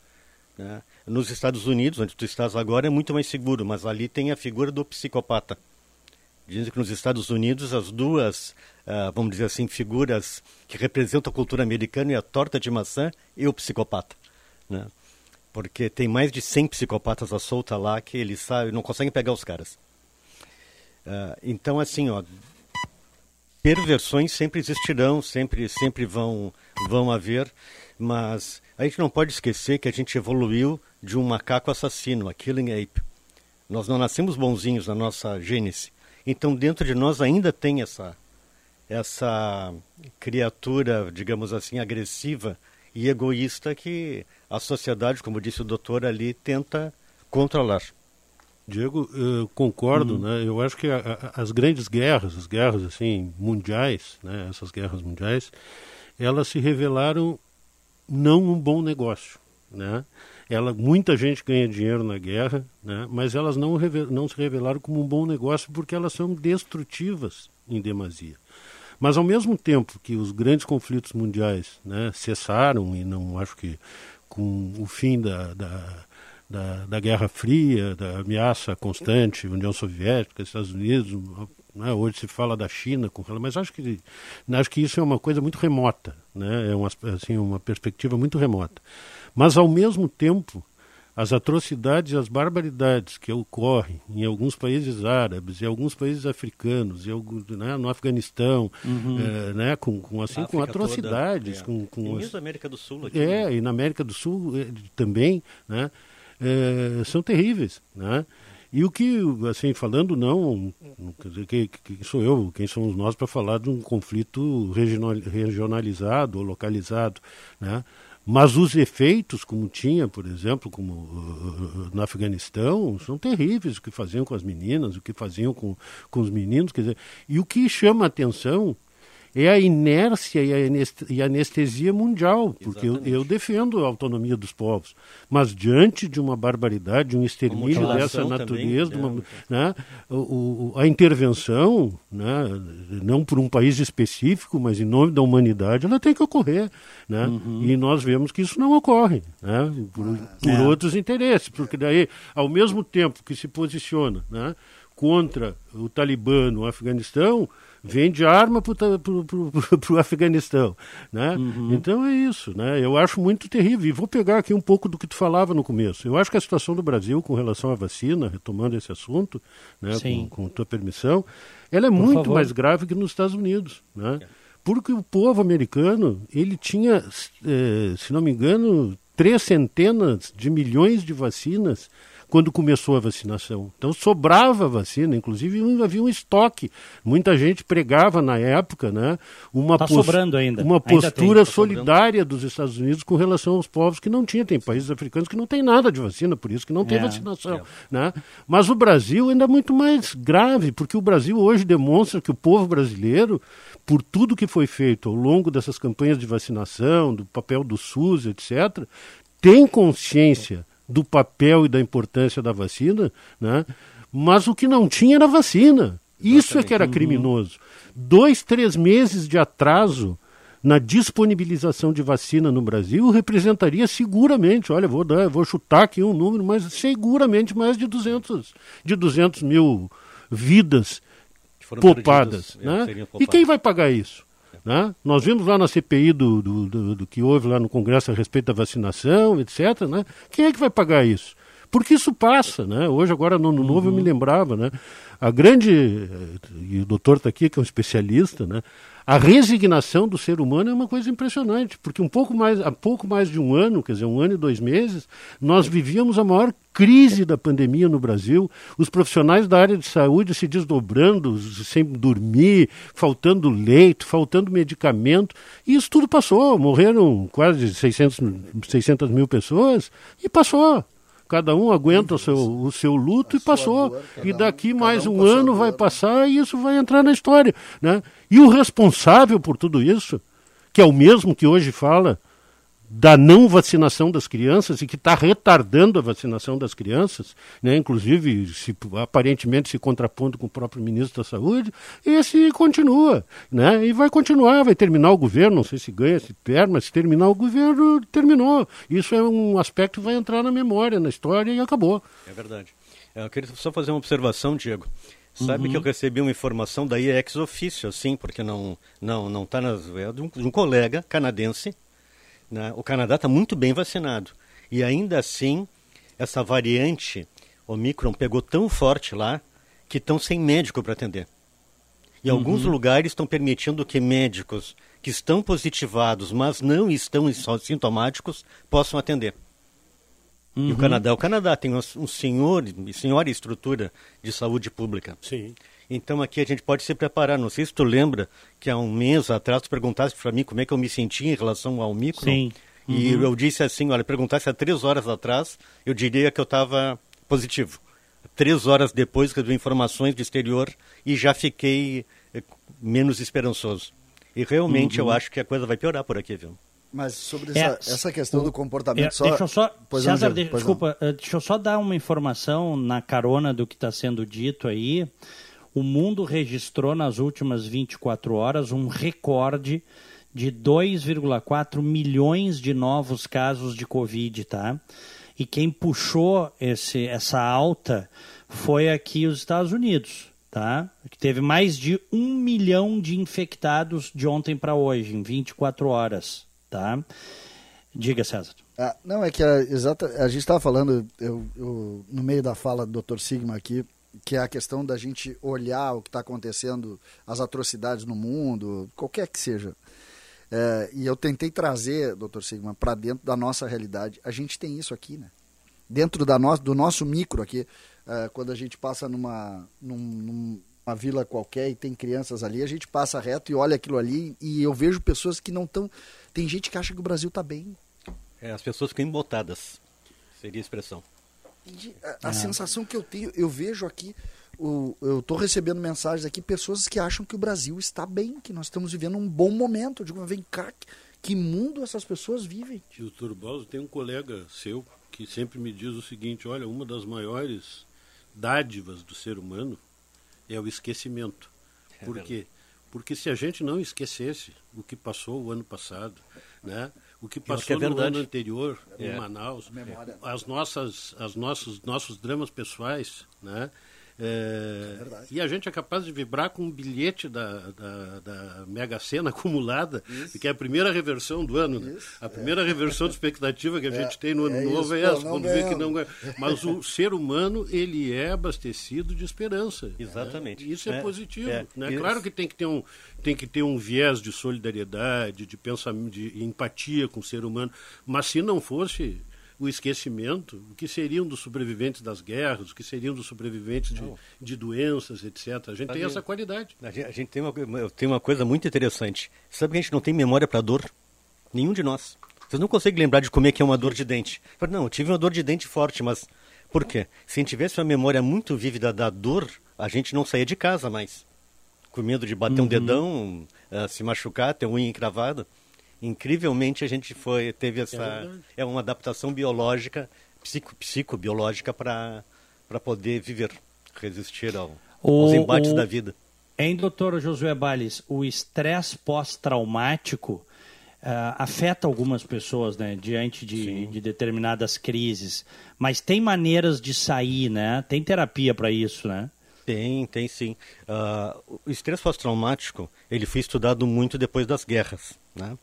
Né? Nos Estados Unidos, onde tu estás agora, é muito mais seguro, mas ali tem a figura do psicopata. Dizem que nos Estados Unidos as duas, uh, vamos dizer assim, figuras que representam a cultura americana é a torta de maçã e o psicopata. Né? Porque tem mais de 100 psicopatas à solta lá que eles sabem, não conseguem pegar os caras. Uh, então, assim, ó, perversões sempre existirão, sempre, sempre vão, vão haver, mas a gente não pode esquecer que a gente evoluiu de um macaco assassino, a killing ape. Nós não nascemos bonzinhos na nossa gênese. Então, dentro de nós ainda tem essa, essa criatura, digamos assim, agressiva e egoísta que a sociedade, como disse o doutor ali, tenta controlar. Diego, eu concordo, hum. né? Eu acho que a, a, as grandes guerras, as guerras assim mundiais, né? Essas guerras mundiais, elas se revelaram não um bom negócio, né? Ela, muita gente ganha dinheiro na guerra, né? mas elas não, não se revelaram como um bom negócio porque elas são destrutivas em demasia. Mas ao mesmo tempo que os grandes conflitos mundiais né, cessaram, e não acho que com o fim da, da, da, da Guerra Fria, da ameaça constante, União Soviética, Estados Unidos, né, hoje se fala da China, com, mas acho que, acho que isso é uma coisa muito remota, né, é uma, assim, uma perspectiva muito remota. Mas, ao mesmo tempo, as atrocidades e as barbaridades que ocorrem em alguns países árabes, em alguns países africanos, em alguns, né, no Afeganistão, uhum. é, né, com, com assim com atrocidades, toda, é. com, com e mesmo na América do Sul aqui, é né? e na América do Sul é, também, né, é, são terríveis, né. E o que, assim, falando não, dizer, que, sou eu, quem somos nós para falar de um conflito regionalizado ou localizado, né? Mas os efeitos, como tinha, por exemplo, como uh, no Afeganistão, são terríveis. O que faziam com as meninas, o que faziam com, com os meninos. Quer dizer, e o que chama a atenção é a inércia e a anestesia mundial, porque eu, eu, defendo a autonomia dos povos, mas diante de uma barbaridade, de um extermínio dessa natureza, também, uma, né, o, o, a intervenção, né, não por um país específico, mas em nome da humanidade, ela tem que ocorrer. Né? Uhum. E nós vemos que isso não ocorre, né, por, por é. outros interesses, porque daí, ao mesmo tempo que se posiciona né, contra o Talibã no Afeganistão, vende arma para o Afeganistão. Né? Uhum. Então é isso. Né? Eu acho muito terrível. E vou pegar aqui um pouco do que tu falava no começo. Eu acho que a situação do Brasil com relação à vacina, retomando esse assunto, né, com, com tua permissão, ela é Por muito favor. mais grave que nos Estados Unidos. Né? Porque o povo americano, ele tinha, eh, se não me engano, três centenas de milhões de vacinas quando começou a vacinação. Então sobrava vacina, inclusive havia um estoque. Muita gente pregava na época né, uma, tá sobrando ainda. uma postura tem, tá solidária sobrando. dos Estados Unidos com relação aos povos que não tinham. Tem países africanos que não tem nada de vacina, por isso que não tem é, vacinação. É. Né? Mas o Brasil ainda é muito mais grave, porque o Brasil hoje demonstra que o povo brasileiro, por tudo que foi feito ao longo dessas campanhas de vacinação, do papel do SUS, etc., tem consciência do papel e da importância da vacina, né? mas o que não tinha era vacina. Isso é que era uhum. criminoso. Dois, três meses de atraso na disponibilização de vacina no Brasil representaria seguramente, olha, vou, dar, vou chutar aqui um número, mas seguramente mais de 200, de 200 mil vidas poupadas. Perdidos, né? E quem vai pagar isso? Né? Nós vimos lá na CPI do, do, do, do, que houve lá no Congresso a respeito da vacinação, etc. Né? Quem é que vai pagar isso? Porque isso passa, né? Hoje, agora, no ano uhum. novo, eu me uhum. lembrava, né? A grande, e o doutor está aqui, que é um especialista, né? A resignação do ser humano é uma coisa impressionante, porque um pouco mais, há pouco mais de um ano, quer dizer, um ano e dois meses, nós vivíamos a maior crise da pandemia no Brasil, os profissionais da área de saúde se desdobrando, sem dormir, faltando leito, faltando medicamento, e isso tudo passou. Morreram quase 600, 600 mil pessoas e passou cada um aguenta o seu, o seu luto e passou. Dor, e daqui um, mais um, um ano vai passar e isso vai entrar na história. Né? E o responsável por tudo isso, que é o mesmo que hoje fala da não vacinação das crianças e que está retardando a vacinação das crianças, né, inclusive se, aparentemente se contrapondo com o próprio ministro da Saúde, esse continua, né, e vai continuar, vai terminar o governo, não sei se ganha, se perde, mas se terminar o governo, terminou. Isso é um aspecto que vai entrar na memória, na história e acabou. É verdade. É, eu queria só fazer uma observação, Diego. Sabe uhum. que eu recebi uma informação daí ex ofício, assim, porque não não não está nas é de um, de um colega canadense né? O Canadá está muito bem vacinado. E ainda assim, essa variante Omicron pegou tão forte lá que estão sem médico para atender. E uhum. alguns lugares estão permitindo que médicos que estão positivados, mas não estão sintomáticos, possam atender. Uhum. E o uhum. Canadá, o Canadá tem um senhor, senhora estrutura de saúde pública. Sim. Então aqui a gente pode se preparar. Não sei se tu lembra que há um mês atrás tu perguntaste para mim como é que eu me sentia em relação ao micro. Sim. E uhum. eu disse assim, olha, perguntasse há três horas atrás, eu diria que eu estava positivo. Três horas depois recebi informações do exterior e já fiquei eh, menos esperançoso. E realmente uhum. eu acho que a coisa vai piorar por aqui, viu? Mas sobre essa, é, essa questão do comportamento é, só... Deixa eu só, pois César, não, deixa, desculpa, não. Eh, deixa eu só dar uma informação na carona do que está sendo dito aí o mundo registrou nas últimas 24 horas um recorde de 2,4 milhões de novos casos de Covid, tá? E quem puxou esse, essa alta foi aqui os Estados Unidos, tá? Que teve mais de um milhão de infectados de ontem para hoje, em 24 horas, tá? Diga, César. Ah, não, é que a, exata, a gente estava falando, eu, eu, no meio da fala do Dr. Sigma aqui, que é a questão da gente olhar o que está acontecendo, as atrocidades no mundo, qualquer que seja. É, e eu tentei trazer, doutor Sigma, para dentro da nossa realidade. A gente tem isso aqui, né? Dentro da no, do nosso micro aqui, é, quando a gente passa numa, num, numa vila qualquer e tem crianças ali, a gente passa reto e olha aquilo ali e eu vejo pessoas que não estão. Tem gente que acha que o Brasil está bem. É, as pessoas ficam embotadas, seria a expressão a, a sensação que eu tenho, eu vejo aqui, o, eu estou recebendo mensagens aqui, pessoas que acham que o Brasil está bem, que nós estamos vivendo um bom momento. Eu digo, vem cá, que mundo essas pessoas vivem? Tio Turboso, tem um colega seu que sempre me diz o seguinte: olha, uma das maiores dádivas do ser humano é o esquecimento. É Por quê? Porque se a gente não esquecesse o que passou o ano passado, né? O que passou que é no ano anterior é. em Manaus, as nossas, as nossos, nossos dramas pessoais, né? É, é e a gente é capaz de vibrar com um bilhete da, da, da Mega Sena acumulada, isso. que é a primeira reversão do ano. Né? A primeira é. reversão de expectativa que a gente é, tem no ano é novo é essa, quando vê que não Mas o ser humano, ele é abastecido de esperança. Né? Exatamente. Isso é, positivo. Né? Claro que tem que ter um, tem que ter um viés de solidariedade, de pensamento, de empatia com o ser humano. Mas se não fosse o esquecimento, o que seriam dos sobreviventes das guerras, o que seriam dos sobreviventes de, de doenças, etc. A gente tem essa qualidade. A gente, a gente, tem, uma, tem uma coisa muito interessante. Sabe que a gente não tem memória para dor? Nenhum de nós. Vocês não conseguem lembrar de como é que é uma dor de dente. Não, eu tive uma dor de dente forte, mas por quê? Se a gente tivesse uma memória muito vívida da dor, a gente não saía de casa mais. Com medo de bater uhum. um dedão, uh, se machucar, ter unha encravada incrivelmente a gente foi teve essa é, é uma adaptação biológica psico, psicobiológica para para poder viver resistir ao, o, aos embates o, da vida em doutor Josué Bales o estresse pós-traumático Uh, afeta algumas pessoas, né, diante de, de, determinadas crises. Mas tem maneiras de sair, né? Tem terapia para isso, né? Tem, tem sim. Uh, o estresse pós-traumático, ele foi estudado muito depois das guerras, né?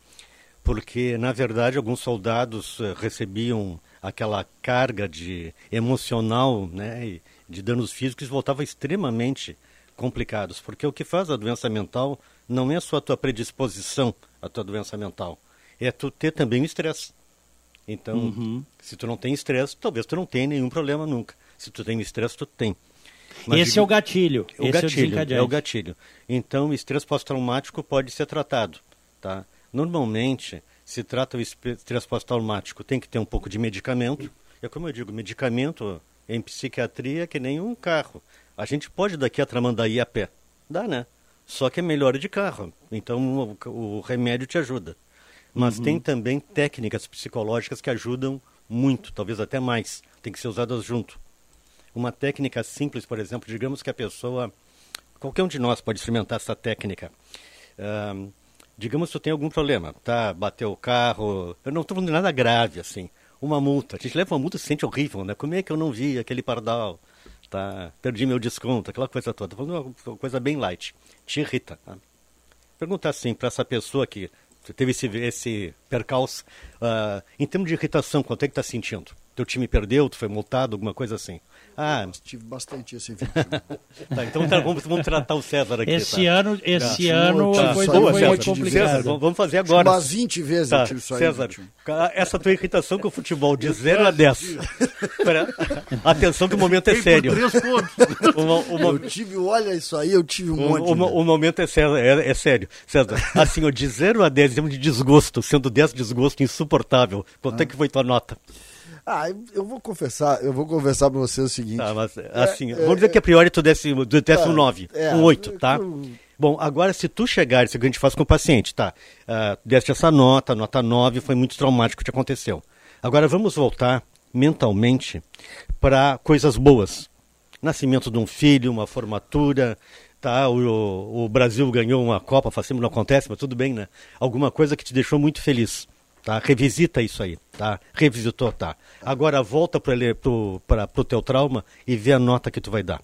Porque na verdade alguns soldados uh, recebiam aquela carga de emocional, né, de danos físicos voltavam extremamente complicados, porque o que faz a doença mental não é só a tua predisposição à tua doença mental, é tu ter também o estresse. Então, uhum. se tu não tem estresse, talvez tu não tenha nenhum problema nunca. Se tu tem estresse, tu tem. Mas Esse digo, é o gatilho. O Esse gatilho, é o, é o gatilho. Então, o estresse pós-traumático pode ser tratado, tá? Normalmente, se trata o estresse pós-traumático, tem que ter um pouco de medicamento. É como eu digo, medicamento em psiquiatria é que nem um carro. A gente pode daqui a Tramandaí a pé. Dá, né? Só que é melhor de carro. Então o, o remédio te ajuda. Mas uhum. tem também técnicas psicológicas que ajudam muito, talvez até mais. Tem que ser usadas junto. Uma técnica simples, por exemplo, digamos que a pessoa, qualquer um de nós pode experimentar essa técnica. Uh, digamos que tu tem algum problema, tá? Bateu o carro, eu não estou falando de nada grave assim. Uma multa, a gente leva uma multa e se sente horrível, né? Como é que eu não vi aquele pardal? Tá? Perdi meu desconto, aquela coisa toda. Estou falando uma coisa bem light. Te irrita. Tá? Perguntar assim para essa pessoa que teve esse, esse percalço, uh, em termos de irritação, quanto é que está sentindo? Teu time perdeu, tu foi multado, alguma coisa assim? Ah, tive bastante isso em tá, então tá, vamos, vamos tratar o César aqui. Esse tá? ano, esse tá. ano tá. foi, Boa, foi muito complicado. César, vamos fazer agora. Umas 20 vezes tá. eu tive isso aí. César, essa tua irritação com o futebol de 0 a 10. Atenção que o momento é sério. Uma, uma... Eu tive, olha isso aí, eu tive um monte. O, o momento é sério, é, é sério. César, assim, ó, de 0 a 10, em de desgosto, sendo 10 desgosto insuportável, quanto ah. é que foi tua nota? Ah, eu vou confessar, eu vou confessar pra você o seguinte. Tá, mas assim, é, vamos dizer é, que a priori tu desse, tu desse um 9, é, um 8, tá? Eu... Bom, agora se tu chegar, isso que a gente faz com o paciente, tá? Uh, deste essa nota, nota 9, foi muito traumático o que aconteceu. Agora vamos voltar mentalmente para coisas boas. Nascimento de um filho, uma formatura, tá? O, o Brasil ganhou uma Copa, faz não acontece, mas tudo bem, né? Alguma coisa que te deixou muito feliz. Tá? Revisita isso aí, tá? Revisitou, tá? Agora volta para o teu trauma e vê a nota que tu vai dar.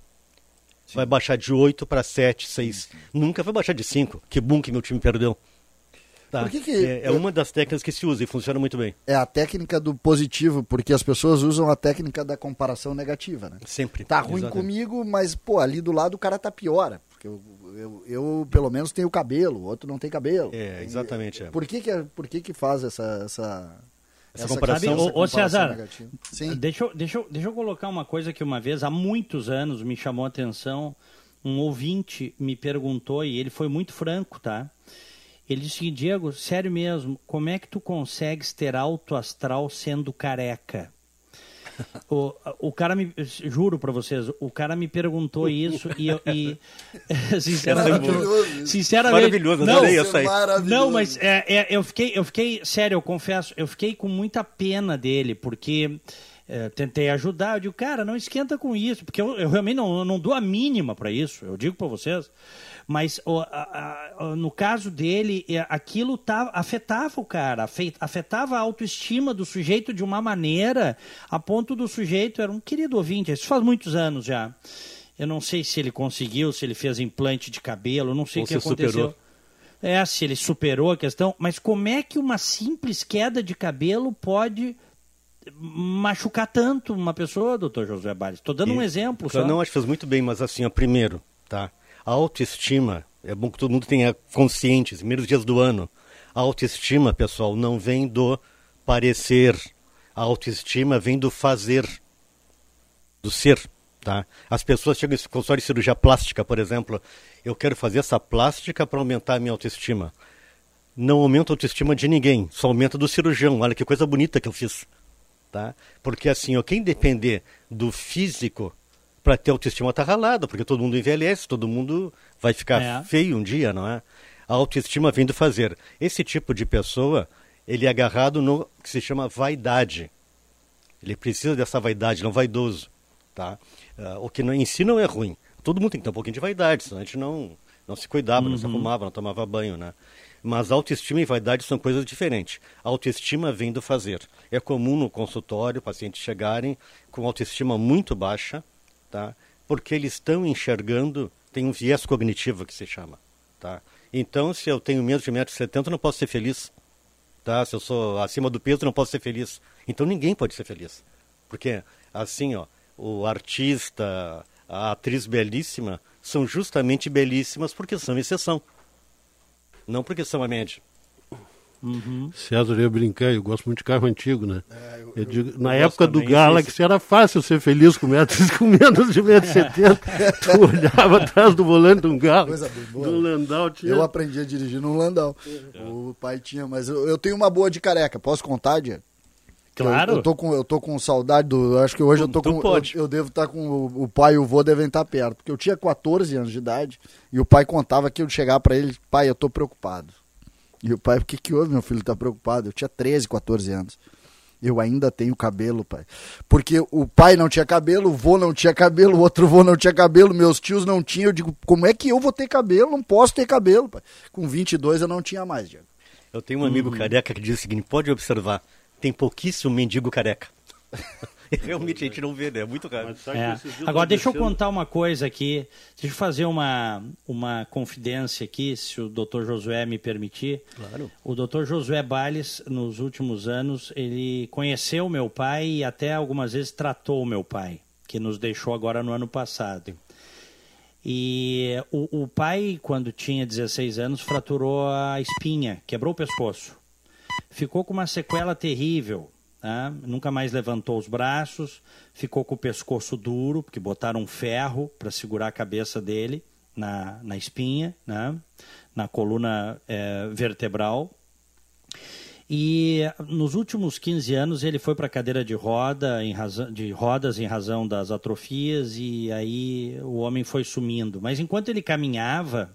Sim. Vai baixar de 8 para 7, 6. Nunca vai baixar de 5. Que bom que meu time perdeu. Tá. Que que, é, é, uma das técnicas que se usa e funciona muito bem. É a técnica do positivo, porque as pessoas usam a técnica da comparação negativa, né? Sempre. Tá ruim Exatamente. comigo, mas, pô, ali do lado o cara tá pior. Porque eu, eu, eu, pelo menos, tenho cabelo, o outro não tem cabelo. É, exatamente. É. Por, que, que, é, por que, que faz essa, essa, essa, essa comparação? Sabe, ô, ô César, Sim. Deixa, eu, deixa, eu, deixa eu colocar uma coisa que uma vez, há muitos anos, me chamou a atenção. Um ouvinte me perguntou, e ele foi muito franco, tá? Ele disse, Diego, sério mesmo, como é que tu consegues ter alto astral sendo careca? o, o cara me. Juro pra vocês, o cara me perguntou isso e eu. E, sinceramente. Maravilhoso. sinceramente maravilhoso, não, essa aí. Não, mas é, é, eu, fiquei, eu fiquei. Sério, eu confesso, eu fiquei com muita pena dele, porque. É, tentei ajudar, eu digo, cara, não esquenta com isso, porque eu, eu realmente não, não dou a mínima para isso, eu digo para vocês. Mas o, a, a, no caso dele, é, aquilo tá, afetava o cara, afetava a autoestima do sujeito de uma maneira a ponto do sujeito, era um querido ouvinte, isso faz muitos anos já. Eu não sei se ele conseguiu, se ele fez implante de cabelo, não sei o que aconteceu. Superou. É, se ele superou a questão, mas como é que uma simples queda de cabelo pode machucar tanto uma pessoa, doutor José Bares? Estou dando e, um exemplo só. Não, acho que fez muito bem, mas assim, ó, primeiro, tá? Autoestima, é bom que todo mundo tenha consciente, os primeiros dias do ano. A autoestima, pessoal, não vem do parecer. A autoestima vem do fazer, do ser. Tá? As pessoas chegam em consultório de cirurgia plástica, por exemplo. Eu quero fazer essa plástica para aumentar a minha autoestima. Não aumenta a autoestima de ninguém, só aumenta do cirurgião. Olha que coisa bonita que eu fiz. Tá? Porque assim, ó, quem depender do físico para ter autoestima tá ralada, porque todo mundo envelhece, todo mundo vai ficar é. feio um dia, não é? A autoestima vem do fazer. Esse tipo de pessoa, ele é agarrado no que se chama vaidade. Ele precisa dessa vaidade, não vaidoso, tá? Uh, o que não, em si não é ruim. Todo mundo tem que ter um pouquinho de vaidade, senão a gente não, não se cuidava, uhum. não se uhum. arrumava, não tomava banho, né? Mas autoestima e vaidade são coisas diferentes. A autoestima vem do fazer. É comum no consultório pacientes chegarem com autoestima muito baixa, tá? porque eles estão enxergando, tem um viés cognitivo que se chama. Tá? Então, se eu tenho menos de 1,70m, eu não posso ser feliz. Tá? Se eu sou acima do peso, não posso ser feliz. Então, ninguém pode ser feliz. Porque, assim, ó, o artista, a atriz belíssima, são justamente belíssimas porque são exceção. Não porque são a média. Uhum. César, eu ia brincar, eu gosto muito de carro antigo, né? É, eu, eu digo, eu, na época do Galaxy era fácil ser feliz com, metros, com menos de 1,70m. tu olhava atrás do volante de um carro, do Landau. Tinha... Eu aprendi a dirigir num Landau. É. O pai tinha, mas eu, eu, tenho uma boa de careca, posso contar, Dia? Claro. Eu, eu, tô com, eu tô com saudade do. Acho que hoje eu tô com. Eu, eu, devo estar tá com. O, o, pai e o vô devem estar tá perto. Porque eu tinha 14 anos de idade e o pai contava que eu chegar para ele, pai, eu tô preocupado. E o pai, o que que houve, meu filho? Tá preocupado? Eu tinha 13, 14 anos. Eu ainda tenho cabelo, pai. Porque o pai não tinha cabelo, o vô não tinha cabelo, o outro vô não tinha cabelo, meus tios não tinham. Eu digo, como é que eu vou ter cabelo? Não posso ter cabelo, pai. Com 22 eu não tinha mais, Diego. Eu tenho um amigo uhum. careca que diz o seguinte: pode observar, tem pouquíssimo mendigo careca. Realmente a gente não vê, né? É muito raro. É. Agora, deixa eu contar uma coisa aqui. Deixa eu fazer uma, uma confidência aqui, se o doutor Josué me permitir. Claro. O doutor Josué Bales, nos últimos anos, ele conheceu meu pai e até algumas vezes tratou o meu pai, que nos deixou agora no ano passado. E o, o pai, quando tinha 16 anos, fraturou a espinha, quebrou o pescoço. Ficou com uma sequela terrível Tá? nunca mais levantou os braços, ficou com o pescoço duro, porque botaram um ferro para segurar a cabeça dele na, na espinha, né? na coluna é, vertebral. E nos últimos 15 anos ele foi para a cadeira de, roda, em razão, de rodas em razão das atrofias e aí o homem foi sumindo. Mas enquanto ele caminhava,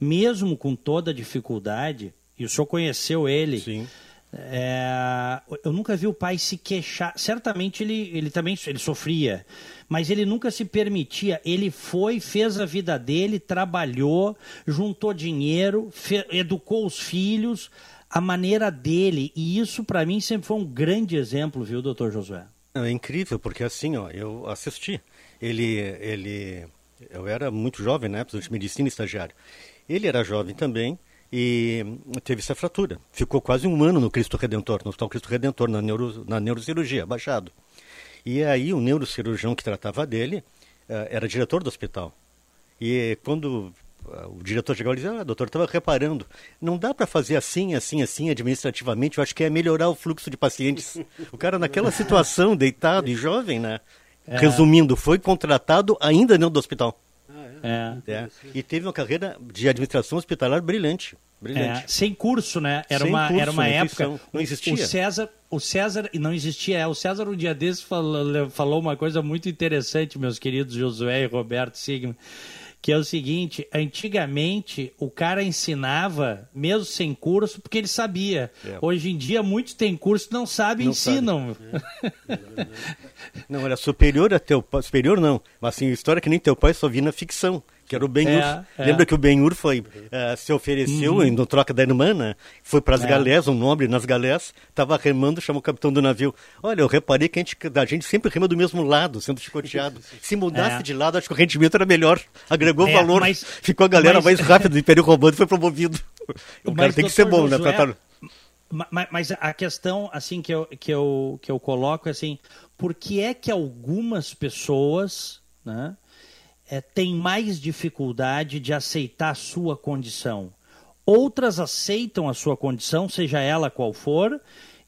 mesmo com toda a dificuldade, e o senhor conheceu ele... Sim é, eu nunca vi o pai se queixar. Certamente ele, ele também ele sofria, mas ele nunca se permitia. Ele foi, fez a vida dele, trabalhou, juntou dinheiro, fe, educou os filhos, a maneira dele. E isso para mim sempre foi um grande exemplo, viu, doutor Josué? É incrível, porque assim, ó, eu assisti. Ele, ele, eu era muito jovem, né, de medicina estagiário. Ele era jovem também e teve essa fratura. Ficou quase um ano no Cristo Redentor, no Hospital Cristo Redentor, na, neuro, na neurocirurgia, baixado. E aí o neurocirurgião que tratava dele uh, era diretor do hospital. E quando uh, o diretor chegou e disse, ah, doutor, estava reparando, não dá para fazer assim, assim, assim, administrativamente, eu acho que é melhorar o fluxo de pacientes. o cara naquela situação, deitado e jovem, né? É. Resumindo, foi contratado ainda dentro do hospital. É. é. E teve uma carreira de administração hospitalar brilhante. brilhante. É. Sem curso, né? Era Sem uma, curso, era uma época. Não existia. O César, o César não existia. É, o César um dia desses falou, falou uma coisa muito interessante, meus queridos Josué e Roberto Sigma que é o seguinte: antigamente o cara ensinava, mesmo sem curso, porque ele sabia. É. Hoje em dia, muitos têm curso não sabem não ensinam. Sabe. não, era superior a teu pai. Superior não, mas assim, história que nem teu pai só vi na ficção que era o Ben-Hur. É, é. Lembra que o Ben-Hur foi, uh, se ofereceu uhum. no troca da irmã, né? Foi para as é. galés, um nobre nas galés, estava remando, chamou o capitão do navio. Olha, eu reparei que a gente, a gente sempre rema do mesmo lado, sendo chicoteado. Se mudasse é. de lado, acho que o rendimento era melhor. Agregou é, valor, mas, ficou a galera mas... mais rápida, o Império Romano foi promovido. O cara tem que ser bom, né? Pra... Mas, mas a questão assim que eu, que, eu, que eu coloco é assim, por que é que algumas pessoas, né? É, têm mais dificuldade de aceitar a sua condição. Outras aceitam a sua condição, seja ela qual for,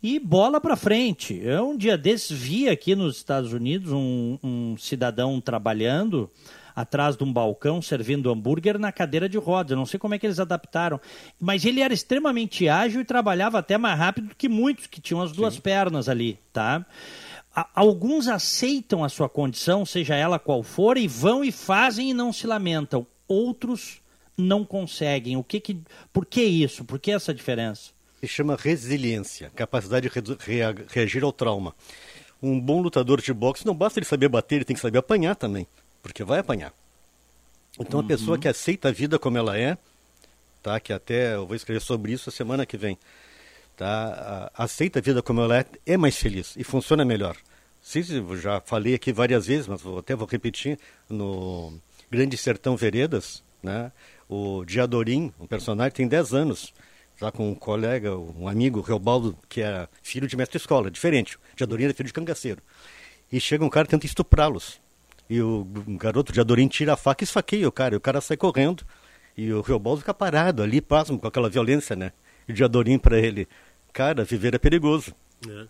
e bola para frente. Eu um dia desses vi aqui nos Estados Unidos um, um, cidadão trabalhando atrás de um balcão servindo hambúrguer na cadeira de rodas. Eu não sei como é que eles adaptaram, mas ele era extremamente ágil e trabalhava até mais rápido do que muitos que tinham as duas Sim. pernas ali, tá? Alguns aceitam a sua condição, seja ela qual for, e vão e fazem e não se lamentam. Outros não conseguem. O que que, por que isso? Por que essa diferença? Se chama resiliência, capacidade de reagir ao trauma. Um bom lutador de boxe não basta ele saber bater, ele tem que saber apanhar também, porque vai apanhar. Então uhum. a pessoa que aceita a vida como ela é, tá? Que até eu vou escrever sobre isso a semana que vem tá? aceita a vida como ela é, é mais feliz e funciona melhor. Sim, já falei aqui várias vezes, mas até vou repetir, no Grande Sertão Veredas, né? o Diadorim, um personagem, tem 10 anos, já com um colega, um amigo, Reobaldo, que é filho de mestre escola, diferente. Diadorim era filho de cangaceiro. E chega um cara e tenta estuprá-los. E o garoto Diadorim tira a faca e esfaqueia o cara. E o cara sai correndo. E o Reobaldo fica parado ali, pasmo, com aquela violência, né? E o Diadorim para ele, cara, viver é perigoso. É.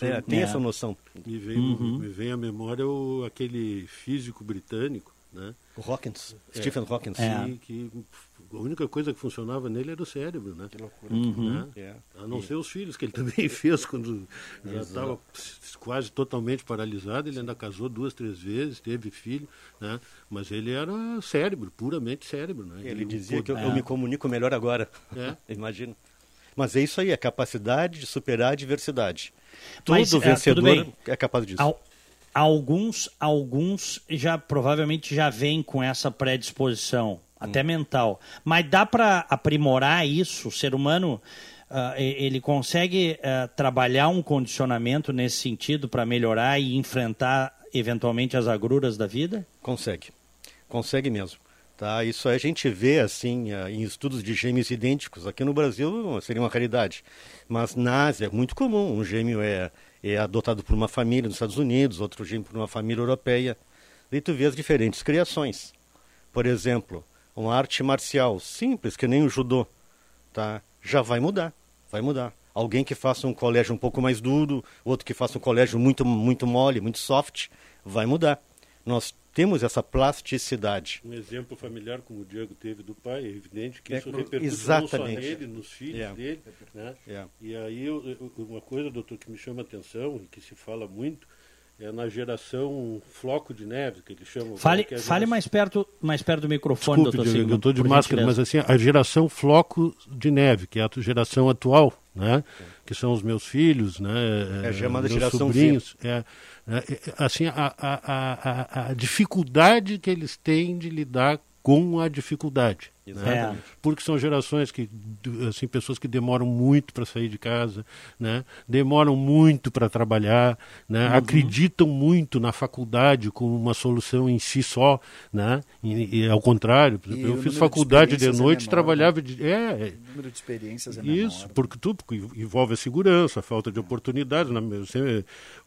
É, tem é. essa noção. Me vem, uhum. me vem à memória o, aquele físico britânico, né? O Hawkins, é, Stephen Hawkins. Sim, que a única coisa que funcionava nele era o cérebro, né? Que loucura. Uhum. Né? É. A não ser os filhos, que ele também fez quando já estava quase totalmente paralisado. Ele ainda casou duas, três vezes, teve filho, né? Mas ele era cérebro, puramente cérebro, né? Ele, ele dizia que eu, é. eu, me comunico melhor agora. É. Imagina. Mas é isso aí, a capacidade de superar a adversidade. Todo Mas, é, vencedor é, é capaz disso. Ao alguns alguns já provavelmente já vêm com essa predisposição até hum. mental mas dá para aprimorar isso o ser humano uh, ele consegue uh, trabalhar um condicionamento nesse sentido para melhorar e enfrentar eventualmente as agruras da vida consegue consegue mesmo tá isso a gente vê assim uh, em estudos de gêmeos idênticos aqui no Brasil seria uma raridade mas na Ásia é muito comum um gêmeo é é adotado por uma família nos Estados Unidos, outro gêmeo por uma família europeia. E tu vê as diferentes criações. Por exemplo, uma arte marcial simples, que nem o judô, tá? já vai mudar, vai mudar. Alguém que faça um colégio um pouco mais duro, outro que faça um colégio muito, muito mole, muito soft, vai mudar. Nós temos essa plasticidade. Um exemplo familiar como o Diego teve do pai, é evidente que é, isso repercute exatamente. não só nele, nos filhos yeah. dele. Né? Yeah. E aí eu, uma coisa, doutor, que me chama a atenção e que se fala muito é na geração floco de neve, que ele chama. Fale, é geração... fale mais, perto, mais perto do microfone, Desculpe, doutor Diego, Eu estou de máscara, mas assim, a geração floco de neve, que é a geração atual, né? Que são os meus filhos, né? É chamada geração sobrinhos. É, é, é, assim, a, a, a, a dificuldade que eles têm de lidar com a dificuldade. Né? Porque são gerações que, assim, pessoas que demoram muito para sair de casa, né? demoram muito para trabalhar, né? Uhum. acreditam muito na faculdade como uma solução em si só, né? E, e ao contrário, e eu fiz faculdade de, de noite, é menor, trabalhava de, é, é, o número de experiências é Isso, menor, porque tudo porque envolve a segurança, a falta de oportunidades. Né?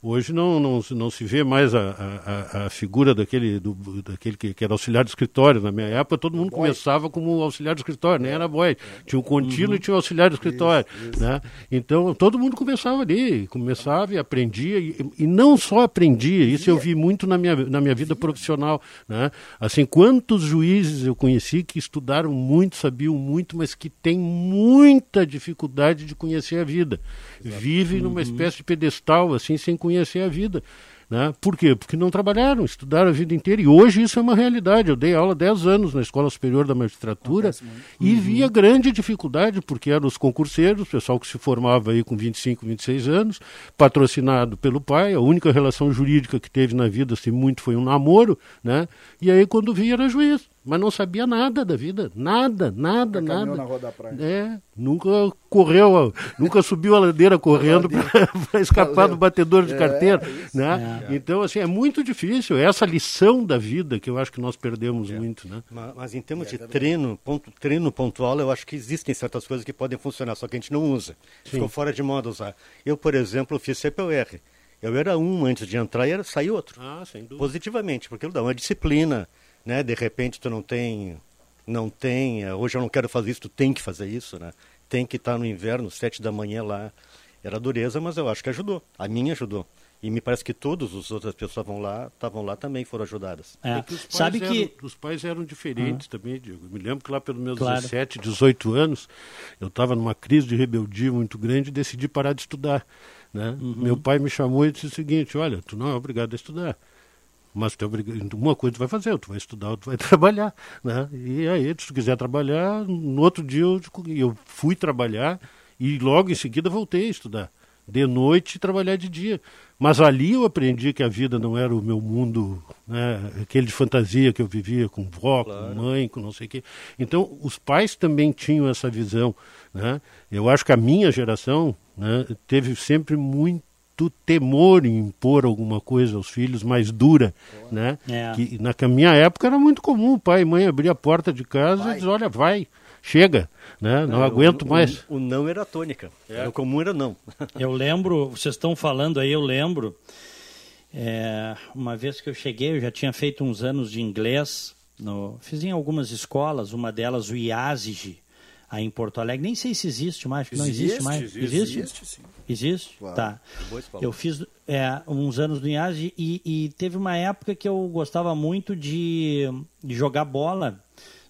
Hoje não, não, não se vê mais a, a, a figura daquele, do, daquele que, que, era auxiliar de escritório. Na minha época, todo mundo começava como como auxiliar de escritório, nem era boy. Tinha o contínuo uhum. e tinha o auxiliar de escritório. Isso, isso. Né? Então, todo mundo começava ali, começava e aprendia, e, e não só aprendia, isso eu vi muito na minha, na minha vida profissional. Né? Assim, quantos juízes eu conheci que estudaram muito, sabiam muito, mas que têm muita dificuldade de conhecer a vida. Vivem numa uhum. espécie de pedestal, assim, sem conhecer a vida. Né? Por quê? Porque não trabalharam, estudaram a vida inteira. E hoje isso é uma realidade. Eu dei aula 10 anos na Escola Superior da Magistratura e uhum. via grande dificuldade, porque eram os concurseiros, o pessoal que se formava aí com 25, 26 anos, patrocinado pelo pai. A única relação jurídica que teve na vida, assim, muito foi um namoro. Né? E aí, quando via, era juiz mas não sabia nada da vida, nada, nada, nada. Na rua da praia. É, nunca correu, nunca subiu a ladeira correndo para escapar Valeu. do batedor de é, carteira, é né? É. Então assim é muito difícil essa lição da vida que eu acho que nós perdemos é. muito, né? Mas, mas em termos de treino, ponto, treino pontual, eu acho que existem certas coisas que podem funcionar, só que a gente não usa. Sim. Ficou fora de moda usar. Eu, por exemplo, fiz CPUR. Eu era um antes de entrar e era, sair outro. Ah, sem dúvida. Positivamente, porque dá uma disciplina né? De repente tu não tem, não tem, eh, hoje eu não quero fazer isso, tu tem que fazer isso, né? Tem que estar no inverno, sete da manhã lá. Era dureza, mas eu acho que ajudou. A minha ajudou. E me parece que todas as outras pessoas estavam lá, estavam lá também foram ajudadas. É. É que Sabe eram, que os pais eram diferentes uhum. também, Diego. Eu me lembro que lá pelos meus claro. 17, 18 anos, eu estava numa crise de rebeldia muito grande e decidi parar de estudar. Né? Uhum. Meu pai me chamou e disse o seguinte: Olha, tu não é obrigado a estudar mas tu uma coisa tu vai fazer, tu vai estudar, tu vai trabalhar, né? E aí, se tu quiser trabalhar, no outro dia eu, eu fui trabalhar e logo em seguida voltei a estudar. De noite trabalhar de dia. Mas ali eu aprendi que a vida não era o meu mundo, né, aquele de fantasia que eu vivia com vó, claro. com mãe, com não sei o quê. Então, os pais também tinham essa visão. Né? Eu acho que a minha geração né, teve sempre muito muito temor em impor alguma coisa aos filhos mais dura, né? É. Que na minha época era muito comum o pai e mãe abrir a porta de casa vai. e dizer, olha, vai, chega, né? Não, não aguento o, mais. O, o, não era tônica, é. o comum era não. eu lembro, vocês estão falando aí, eu lembro, é, uma vez que eu cheguei, eu já tinha feito uns anos de inglês, no, fiz em algumas escolas, uma delas o IASIG, aí em Porto Alegre. Nem sei se existe mais, existe, não existe mais. Existe? Existe, existe sim. Existe? Claro. Tá. Eu fiz é, uns anos no IAS e, e, teve uma época que eu gostava muito de, de jogar bola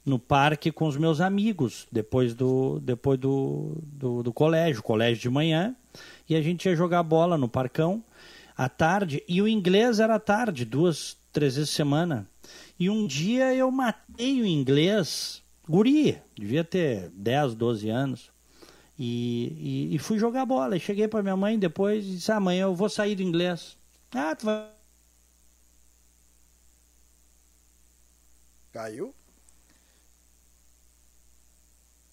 no parque com os meus amigos, depois do, depois do, do, do colégio, colégio de manhã, e a gente ia jogar bola no parcão à tarde, e o inglês era à tarde, duas, três vezes semana. E um dia eu matei o inglês, guri, devia ter 10, 12 anos, e, e, e fui jogar bola. E cheguei para minha mãe depois e disse: ah, amanhã eu vou sair do inglês. Ah, tu vai. Caiu?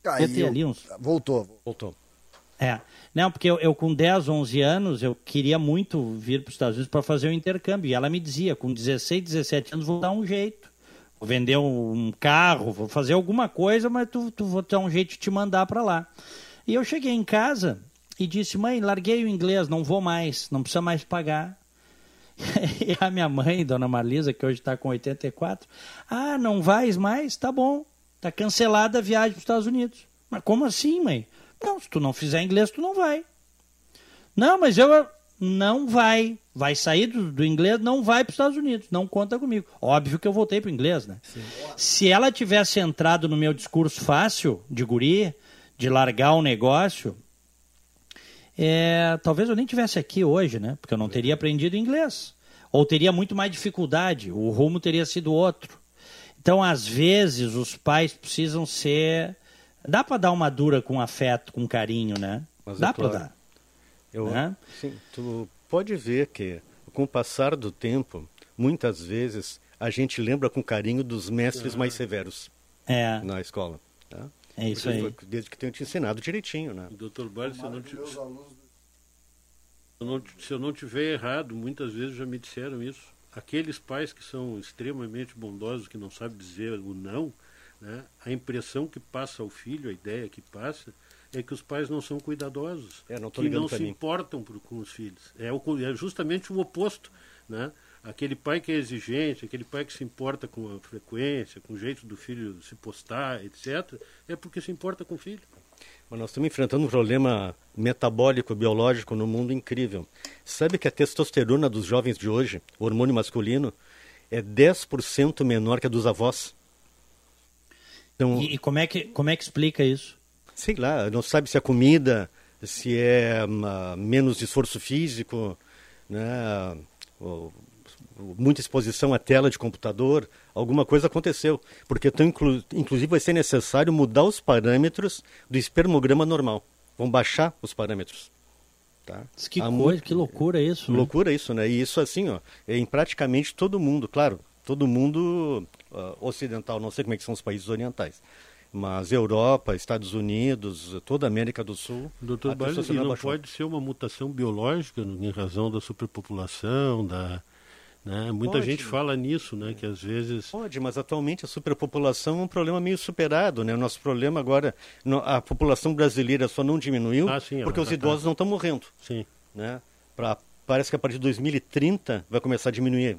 Caiu. Ali uns... Voltou. Voltou. É. Não, porque eu, eu, com 10, 11 anos, eu queria muito vir para os Estados Unidos para fazer o um intercâmbio. E ela me dizia, com 16, 17 anos, vou dar um jeito. Vou vender um, carro, vou fazer alguma coisa, mas tu, tu vou dar um jeito de te mandar para lá. E eu cheguei em casa e disse, mãe, larguei o inglês, não vou mais, não precisa mais pagar. e a minha mãe, dona Marlisa, que hoje está com 84, ah, não vais mais? Tá bom, tá cancelada a viagem para os Estados Unidos. Mas como assim, mãe? Não, se tu não fizer inglês, tu não vai. Não, mas eu não vai. Vai sair do, do inglês, não vai para os Estados Unidos. Não conta comigo. Óbvio que eu voltei para o inglês, né? Sim. Se ela tivesse entrado no meu discurso fácil de guri, de largar o negócio, é, talvez eu nem tivesse aqui hoje, né? Porque eu não teria aprendido inglês. Ou teria muito mais dificuldade. O rumo teria sido outro. Então, às vezes, os pais precisam ser Dá para dar uma dura com afeto, com carinho, né? Mas Dá é claro. para dar. Eu, né? Sim, tu pode ver que com o passar do tempo, muitas vezes a gente lembra com carinho dos mestres mais severos é. na escola. Tá? É isso Porque, aí. Desde que tenham te ensinado direitinho, né? Doutor Baile, se eu não te... Se eu não tiver errado, muitas vezes já me disseram isso. Aqueles pais que são extremamente bondosos, que não sabem dizer o não, né? A impressão que passa ao filho, a ideia que passa, é que os pais não são cuidadosos, é, não que não se mim. importam por, com os filhos. É, o, é justamente o oposto. Né? Aquele pai que é exigente, aquele pai que se importa com a frequência, com o jeito do filho se postar, etc., é porque se importa com o filho. Mas nós estamos enfrentando um problema metabólico, biológico no mundo incrível. Sabe que a testosterona dos jovens de hoje, o hormônio masculino, é 10% menor que a dos avós. Então, e, e, como, é que, como é que explica isso? Sei lá, não sabe se é comida, se é uma, menos esforço físico, né, ou, muita exposição à tela de computador, alguma coisa aconteceu. Porque então, inclu, inclusive vai ser necessário mudar os parâmetros do espermograma normal. Vão baixar os parâmetros. Tá? Que coisa, que loucura isso. Né? Loucura isso, né? E isso assim, ó, é em praticamente todo mundo, claro, todo mundo uh, ocidental, não sei como é que são os países orientais, mas Europa, Estados Unidos, toda a América do Sul. Doutor Barros, e não baixou. pode ser uma mutação biológica em razão da superpopulação, da, né? Muita pode. gente fala nisso, né? Que às vezes. Pode, mas atualmente a superpopulação é um problema meio superado, né? O nosso problema agora, a população brasileira só não diminuiu ah, sim, porque os tá. idosos tá. não estão morrendo. Sim. Né? Pra, parece que a partir de 2030 vai começar a diminuir.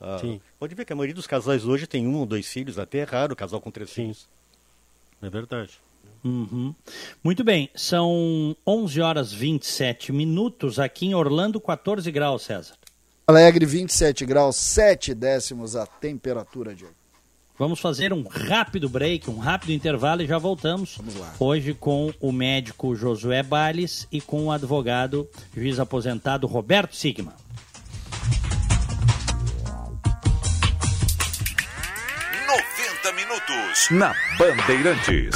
Ah, Sim. Pode ver que a maioria dos casais hoje tem um ou dois filhos, até é raro o casal com três Sim. filhos. É verdade. Uhum. Muito bem, são 11 horas 27 minutos aqui em Orlando, 14 graus, César. Alegre, 27 graus, 7 décimos a temperatura, Diego. Vamos fazer um rápido break, um rápido intervalo e já voltamos. Vamos lá. Hoje com o médico Josué Bales e com o advogado, juiz aposentado Roberto Sigma. Na Bandeirantes.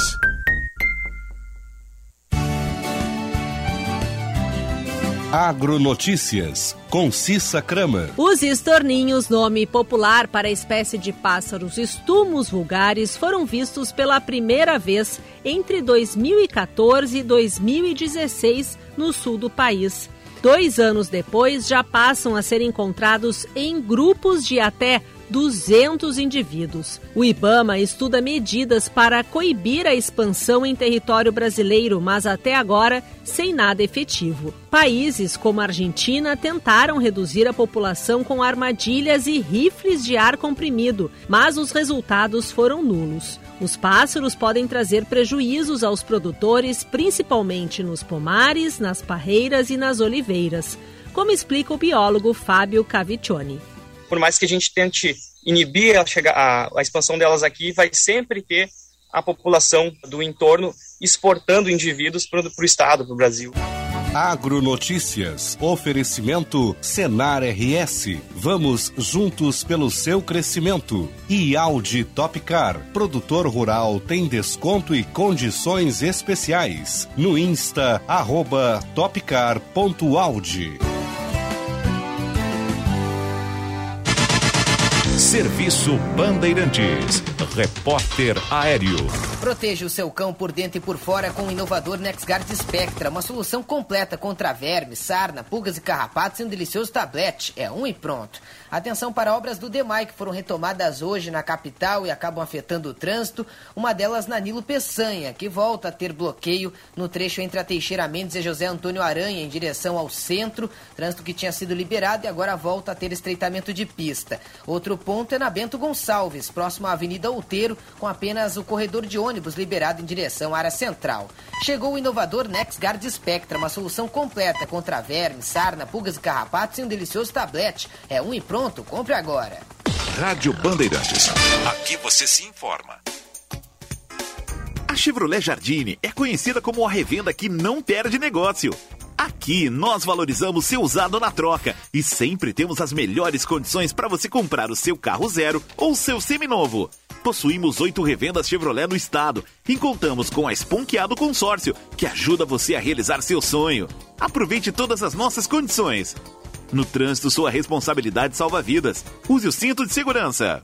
Agronotícias, com Cissa Kramer. Os estorninhos, nome popular para a espécie de pássaros estumos vulgares, foram vistos pela primeira vez entre 2014 e 2016 no sul do país. Dois anos depois, já passam a ser encontrados em grupos de até 200 indivíduos. O Ibama estuda medidas para coibir a expansão em território brasileiro, mas até agora sem nada efetivo. Países como a Argentina tentaram reduzir a população com armadilhas e rifles de ar comprimido, mas os resultados foram nulos. Os pássaros podem trazer prejuízos aos produtores, principalmente nos pomares, nas parreiras e nas oliveiras, como explica o biólogo Fábio Caviccioni por mais que a gente tente inibir a, chegar, a, a expansão delas aqui, vai sempre ter a população do entorno exportando indivíduos para o Estado, para o Brasil. Agronotícias. Oferecimento Senar RS. Vamos juntos pelo seu crescimento. E Audi Topcar. Produtor rural tem desconto e condições especiais. No Insta, arroba topcar.audi. Serviço Bandeirantes. Repórter Aéreo. Proteja o seu cão por dentro e por fora com o inovador NexGuard Spectra, uma solução completa contra vermes, sarna, pulgas e carrapatos e um delicioso tablete. É um e pronto. Atenção para obras do DEMAI que foram retomadas hoje na capital e acabam afetando o trânsito. Uma delas na Nilo Peçanha, que volta a ter bloqueio no trecho entre a Teixeira Mendes e José Antônio Aranha, em direção ao centro. Trânsito que tinha sido liberado e agora volta a ter estreitamento de pista. Outro ponto é na Bento Gonçalves, próximo à Avenida Outeiro, com apenas o corredor de ônibus liberado em direção à área central. Chegou o inovador NexGuard Spectra, uma solução completa contra vermes, sarna, pulgas e carrapatos e um delicioso tablete. É um e pronto pronto, compre agora. Rádio Bandeirantes. Aqui você se informa. A Chevrolet Jardine é conhecida como a revenda que não perde negócio. Aqui nós valorizamos seu usado na troca e sempre temos as melhores condições para você comprar o seu carro zero ou seu seminovo. Possuímos oito revendas Chevrolet no estado e contamos com a Esponqueado Consórcio, que ajuda você a realizar seu sonho. Aproveite todas as nossas condições. No trânsito, sua responsabilidade salva vidas. Use o cinto de segurança.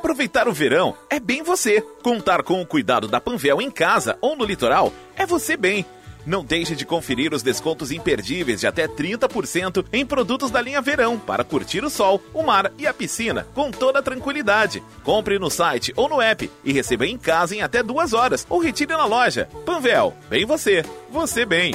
Aproveitar o verão é bem você. Contar com o cuidado da Panvel em casa ou no litoral é você bem. Não deixe de conferir os descontos imperdíveis de até 30% em produtos da linha Verão para curtir o sol, o mar e a piscina com toda tranquilidade. Compre no site ou no app e receba em casa em até duas horas ou retire na loja. Panvel, bem você, você bem.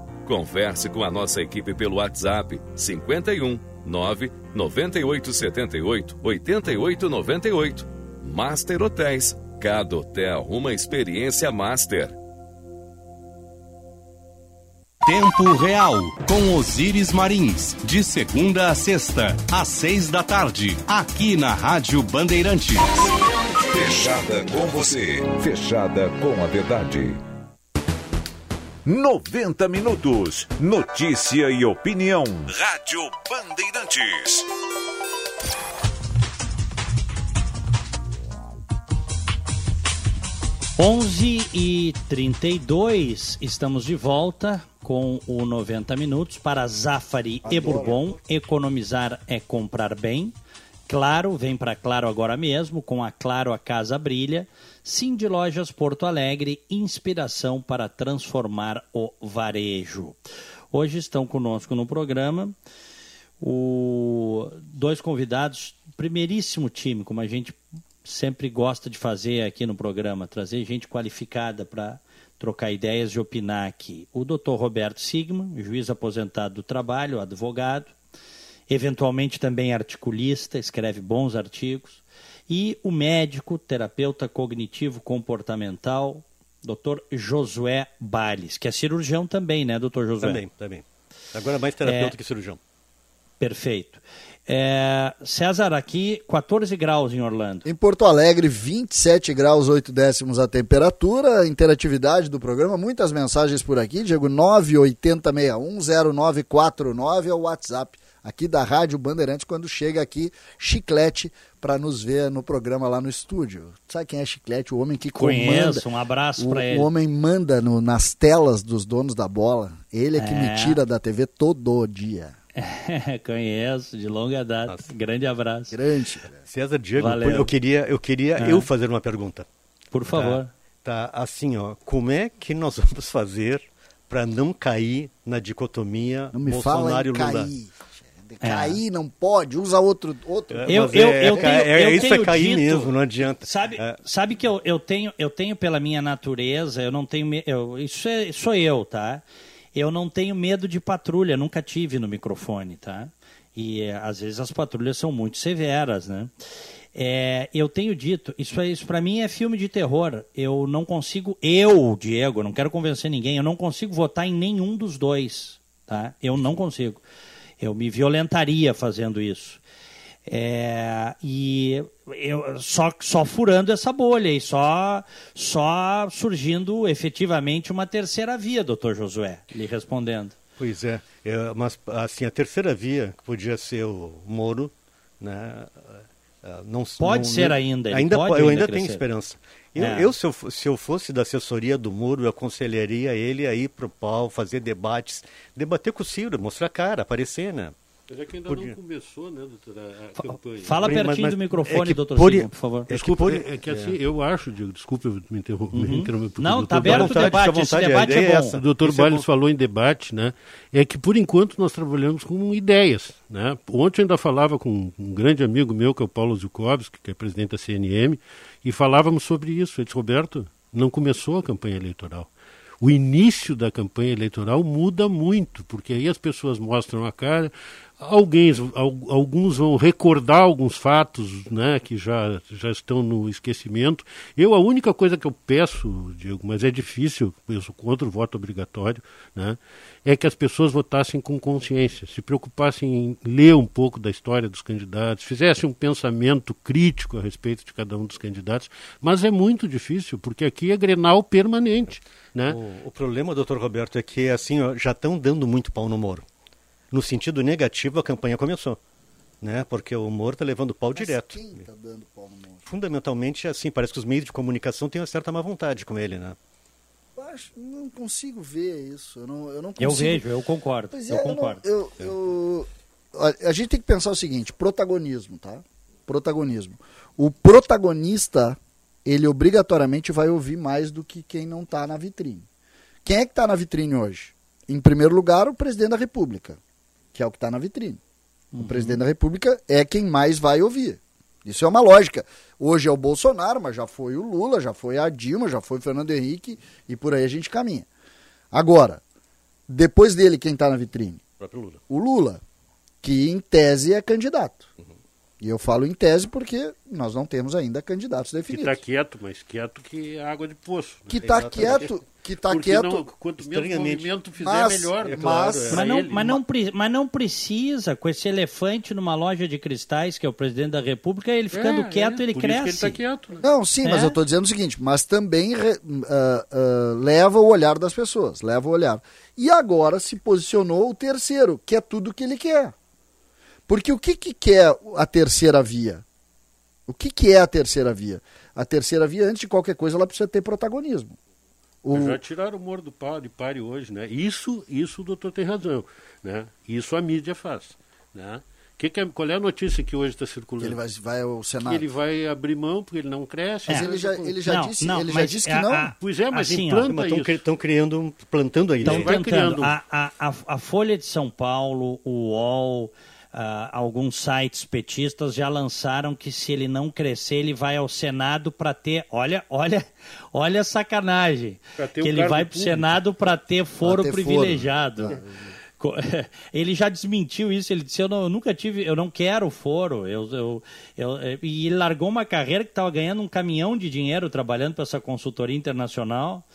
Converse com a nossa equipe pelo WhatsApp 51 9 98 78 88 98. Master Hotéis. Cada hotel uma experiência master. Tempo Real, com Osíris Marins, de segunda a sexta, às seis da tarde, aqui na Rádio Bandeirantes. Fechada com você, fechada com a verdade. 90 minutos. Notícia e opinião. Rádio Bandeirantes. Onze e trinta estamos de volta com o 90 minutos para Zafari Adoro. e Bourbon. Economizar é comprar bem. Claro, vem para Claro agora mesmo, com a Claro a Casa Brilha. De Lojas Porto Alegre, inspiração para transformar o varejo. Hoje estão conosco no programa o dois convidados, primeiríssimo time, como a gente sempre gosta de fazer aqui no programa, trazer gente qualificada para trocar ideias e opinar aqui. O doutor Roberto Sigma, juiz aposentado do trabalho, advogado, eventualmente também articulista, escreve bons artigos e o médico, terapeuta cognitivo comportamental, Dr. Josué Bales, que é cirurgião também, né, doutor Josué? Também, também. Agora mais terapeuta é... que cirurgião. Perfeito. É, César, aqui 14 graus em Orlando. Em Porto Alegre, 27 graus 8 décimos a temperatura. Interatividade do programa, muitas mensagens por aqui. Diego 980610949 é o WhatsApp aqui da Rádio Bandeirantes quando chega aqui Chiclete para nos ver no programa lá no estúdio. Sabe quem é Chiclete? O homem que Conheço, comanda. um abraço para ele. O homem manda no, nas telas dos donos da bola. Ele é que é. me tira da TV todo dia. É, conheço, de longa data. Nossa. Grande abraço. Grande. César Diego, Valeu. eu queria, eu, queria ah. eu fazer uma pergunta. Por favor. Tá, tá, assim, ó, como é que nós vamos fazer para não cair na dicotomia não Lula? Cair. É. Cair não pode, usa outro. outro. Eu, eu, é, eu tenho, é, eu isso tenho é cair dito, mesmo, não adianta. Sabe, é. sabe que eu, eu, tenho, eu tenho pela minha natureza, eu não tenho. Eu, isso é, sou eu, tá? Eu não tenho medo de patrulha, nunca tive no microfone, tá? E às vezes as patrulhas são muito severas, né? É, eu tenho dito, isso, isso para mim é filme de terror. Eu não consigo, eu, Diego, não quero convencer ninguém, eu não consigo votar em nenhum dos dois, tá? Eu não consigo. Eu me violentaria fazendo isso. É, e eu só, só furando essa bolha e só, só surgindo efetivamente uma terceira via, doutor Josué, lhe respondendo. Pois é, é, mas assim, a terceira via, que podia ser o Moro, né, não, pode não, ser ainda. ainda pode eu ainda, ainda tenho esperança. Eu, é. eu, se eu, se eu fosse da assessoria do Muro, eu aconselharia ele a ir para o pau, fazer debates, debater com o Ciro, mostrar a cara, aparecer, né? Mas é que ainda Podia. não começou, né, doutora, a campanha. Fala pertinho mas, mas do microfone, é doutor por... Por favor. É desculpa, é, é que assim, é. eu acho, Diego, desculpa me interromper. Uhum. Não, está aberto o debate, esse debate é, bom. O doutor Balles falou em debate, né, é que por enquanto nós trabalhamos com ideias, né. Ontem eu ainda falava com um grande amigo meu, que é o Paulo Zukovski, que é presidente da CNM, e falávamos sobre isso. Ele disse, Roberto, não começou a campanha eleitoral o início da campanha eleitoral muda muito, porque aí as pessoas mostram a cara, Alguns, alguns vão recordar alguns fatos né, que já, já estão no esquecimento. Eu, a única coisa que eu peço, Diego, mas é difícil, eu sou contra o voto obrigatório, né, é que as pessoas votassem com consciência, se preocupassem em ler um pouco da história dos candidatos, fizessem um pensamento crítico a respeito de cada um dos candidatos. Mas é muito difícil, porque aqui é grenal permanente. Né? O, o problema, doutor Roberto, é que assim, ó, já estão dando muito pau no Moro no sentido negativo, a campanha começou. Né? Porque o Moro está levando pau Mas direto. Quem está dando pau no Moro? Fundamentalmente, assim, parece que os meios de comunicação têm uma certa má vontade com ele, né? Eu acho, não consigo ver isso. Eu não, eu não consigo. Eu vejo, eu concordo. Pois eu é, concordo. Eu, não, eu, eu, a gente tem que pensar o seguinte: protagonismo, tá? Protagonismo. O protagonista, ele obrigatoriamente vai ouvir mais do que quem não está na vitrine. Quem é que está na vitrine hoje? Em primeiro lugar, o presidente da República que é o que está na vitrine. Uhum. O presidente da República é quem mais vai ouvir. Isso é uma lógica. Hoje é o Bolsonaro, mas já foi o Lula, já foi a Dilma, já foi o Fernando Henrique e por aí a gente caminha. Agora, depois dele, quem está na vitrine? O Lula. O Lula, que em tese é candidato. Uhum. E eu falo em tese porque nós não temos ainda candidatos definidos. Que está quieto, mas quieto que é água de poço. Né? Que está quieto, que está quieto. Não, quanto menos movimento fizer, mas, melhor. É claro, mas, é. mas, não, mas, não, mas não precisa, com esse elefante numa loja de cristais, que é o presidente da República, ele ficando é, quieto, é, ele cresce. ele tá quieto, né? Não, sim, mas é. eu estou dizendo o seguinte, mas também uh, uh, leva o olhar das pessoas, leva o olhar. E agora se posicionou o terceiro, que é tudo o que ele quer. Porque o que, que quer a terceira via? O que, que é a terceira via? A terceira via, antes de qualquer coisa, ela precisa ter protagonismo. O... Já tiraram o Moro do pau de pare hoje, né? Isso, isso o doutor tem razão, né? Isso a mídia faz, né? Que que é, qual é a notícia que hoje está circulando? Que ele vai, vai ao Senado. Que ele vai abrir mão porque ele não cresce. Mas é. ele já, ele já não, disse, não, ele já disse que não. A, pois é, mas assim, implanta Estão criando, plantando aí. Estão plantando. A, a, a, a Folha de São Paulo, o UOL, Uh, alguns sites petistas já lançaram que se ele não crescer, ele vai ao Senado para ter. Olha, olha, olha a sacanagem. Que ele vai para o Senado para ter foro ter privilegiado. Foro. Ele já desmentiu isso, ele disse, eu, não, eu, nunca tive, eu não quero foro. Eu, eu, eu, é, e ele largou uma carreira que estava ganhando um caminhão de dinheiro trabalhando para essa consultoria internacional.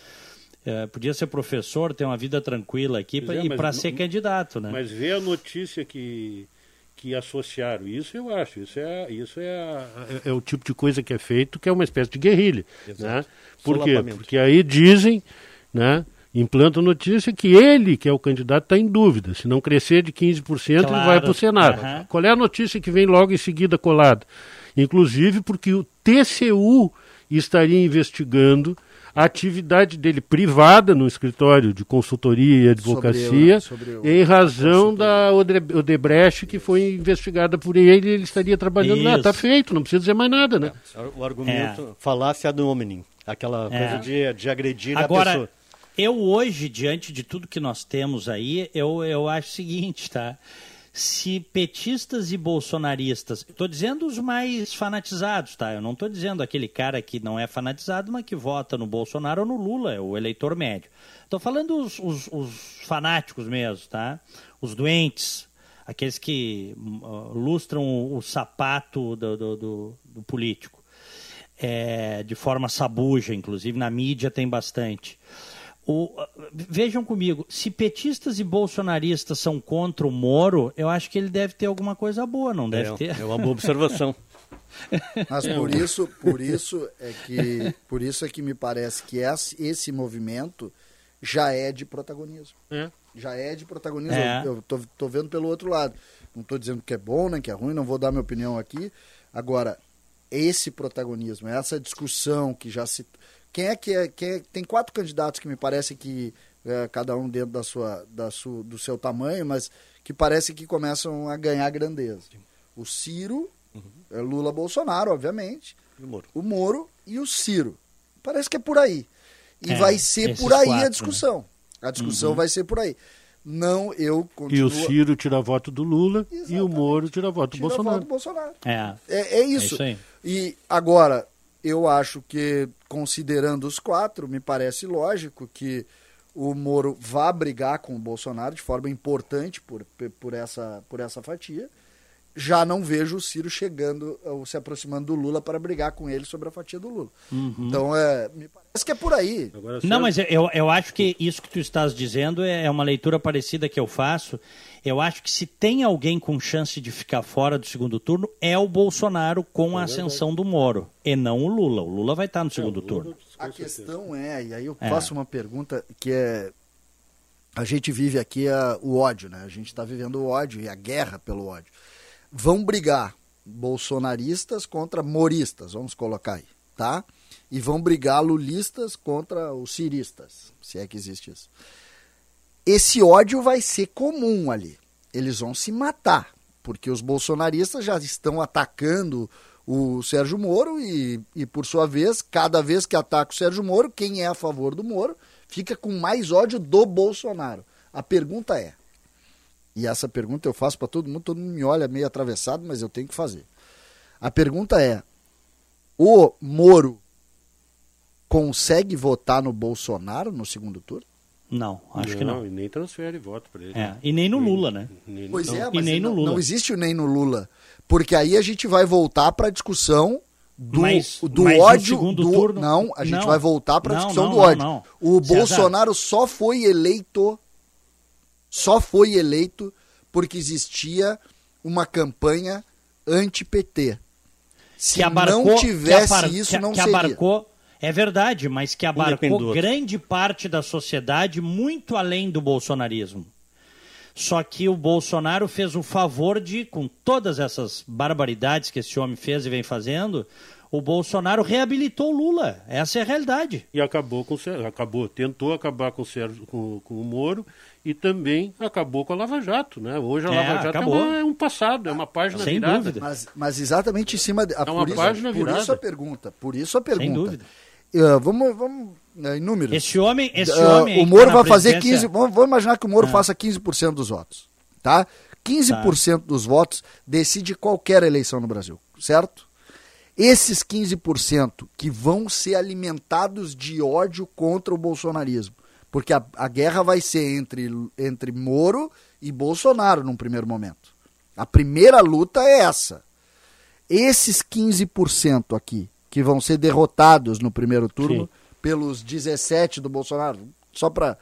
É, podia ser professor, ter uma vida tranquila aqui pra, é, e para ser candidato, né? Mas vê a notícia que que associaram. Isso eu acho, isso é, isso é, é, é, o tipo de coisa que é feito, que é uma espécie de guerrilha. Né? Por quê? Porque aí dizem, né, implantam notícia que ele, que é o candidato, está em dúvida. Se não crescer de 15%, claro. ele vai para o Senado. Uhum. Qual é a notícia que vem logo em seguida colada? Inclusive porque o TCU estaria investigando a atividade dele privada no escritório de consultoria e advocacia, sobre, sobre o, em razão da Odebrecht que foi investigada por ele, ele estaria trabalhando Isso. lá. Está feito, não precisa dizer mais nada, né? O argumento, é. falácia ad hominem, aquela é. coisa de, de agredir Agora, a pessoa. Eu hoje, diante de tudo que nós temos aí, eu, eu acho o seguinte, tá? Se petistas e bolsonaristas, estou dizendo os mais fanatizados, tá? Eu não estou dizendo aquele cara que não é fanatizado, mas que vota no Bolsonaro ou no Lula, é o eleitor médio. Estou falando os, os, os, fanáticos mesmo, tá? Os doentes, aqueles que uh, lustram o, o sapato do, do, do, do político. É, de forma sabuja, inclusive na mídia tem bastante. O, vejam comigo, se petistas e bolsonaristas são contra o Moro, eu acho que ele deve ter alguma coisa boa, não deve é, ter? É uma boa observação. Mas por isso, por isso é que, por isso é que me parece que esse movimento já é de protagonismo. É. Já é de protagonismo. É. Eu tô, tô vendo pelo outro lado. Não estou dizendo que é bom, nem que é ruim, não vou dar minha opinião aqui. Agora, esse protagonismo, essa discussão que já se quem é que é, quem é, tem quatro candidatos que me parece que é, cada um dentro da sua, da sua, do seu tamanho, mas que parece que começam a ganhar grandeza. O Ciro, uhum. É Lula Bolsonaro, obviamente. O Moro. o Moro e o Ciro. Parece que é por aí. E é, vai ser por aí quatro, a discussão. Né? A discussão uhum. vai ser por aí. Não, eu continuo... E o Ciro tira voto do Lula Exatamente. e o Moro tira voto do tira Bolsonaro. Voto do Bolsonaro. É. É, é isso. É isso e agora, eu acho que, considerando os quatro, me parece lógico que o Moro vá brigar com o Bolsonaro de forma importante por, por, essa, por essa fatia. Já não vejo o Ciro chegando, ou se aproximando do Lula para brigar com ele sobre a fatia do Lula. Uhum. Então, é, me parece que é por aí. Não, mas eu, eu acho que isso que tu estás dizendo é, é uma leitura parecida que eu faço eu acho que se tem alguém com chance de ficar fora do segundo turno, é o Bolsonaro com a ascensão do Moro, e não o Lula. O Lula vai estar no segundo turno. A questão é, e aí eu é. faço uma pergunta que é. A gente vive aqui a, o ódio, né? A gente está vivendo o ódio e a guerra pelo ódio. Vão brigar bolsonaristas contra moristas, vamos colocar aí, tá? E vão brigar lulistas contra os ciristas, se é que existe isso esse ódio vai ser comum ali. Eles vão se matar, porque os bolsonaristas já estão atacando o Sérgio Moro e, e, por sua vez, cada vez que ataca o Sérgio Moro, quem é a favor do Moro fica com mais ódio do Bolsonaro. A pergunta é, e essa pergunta eu faço para todo mundo, todo mundo me olha meio atravessado, mas eu tenho que fazer. A pergunta é: o Moro consegue votar no Bolsonaro no segundo turno? Não, acho não, que não. E nem transfere voto para ele. É, e nem no Lula, né? Nem, pois é, mas nem no Lula. não existe o nem no Lula. Porque aí a gente vai voltar para a discussão do, mas, do mas ódio. Do, turno, não, a gente não, vai voltar para a discussão não, do ódio. O. Bolsonaro só foi eleito, só foi eleito porque existia uma campanha anti-PT. Se abarcou, não tivesse apar, isso, que, não que seria. Abarcou, é verdade, mas que abarcou grande parte da sociedade muito além do bolsonarismo. Só que o Bolsonaro fez o favor de, com todas essas barbaridades que esse homem fez e vem fazendo, o Bolsonaro reabilitou o Lula. Essa é a realidade. E acabou com acabou, tentou acabar com o, Sérgio, com, com o Moro e também acabou com a Lava Jato, né? Hoje a é, Lava Jato é, uma, é, um passado, é uma página Sem virada. Dúvida. Mas, mas exatamente em cima de, é uma por página isso, virada. Por isso a pergunta, por isso a pergunta. Sem dúvida. Uh, vamos, vamos uh, em números. Esse homem, esse uh, homem o Moro tá vai fazer 15, vamos, vamos, imaginar que o Moro ah. faça 15% dos votos, tá? 15% tá. dos votos decide qualquer eleição no Brasil, certo? Esses 15% que vão ser alimentados de ódio contra o bolsonarismo, porque a, a guerra vai ser entre, entre Moro e Bolsonaro num primeiro momento. A primeira luta é essa. Esses 15% aqui que vão ser derrotados no primeiro turno Sim. Pelos 17 do Bolsonaro. Só para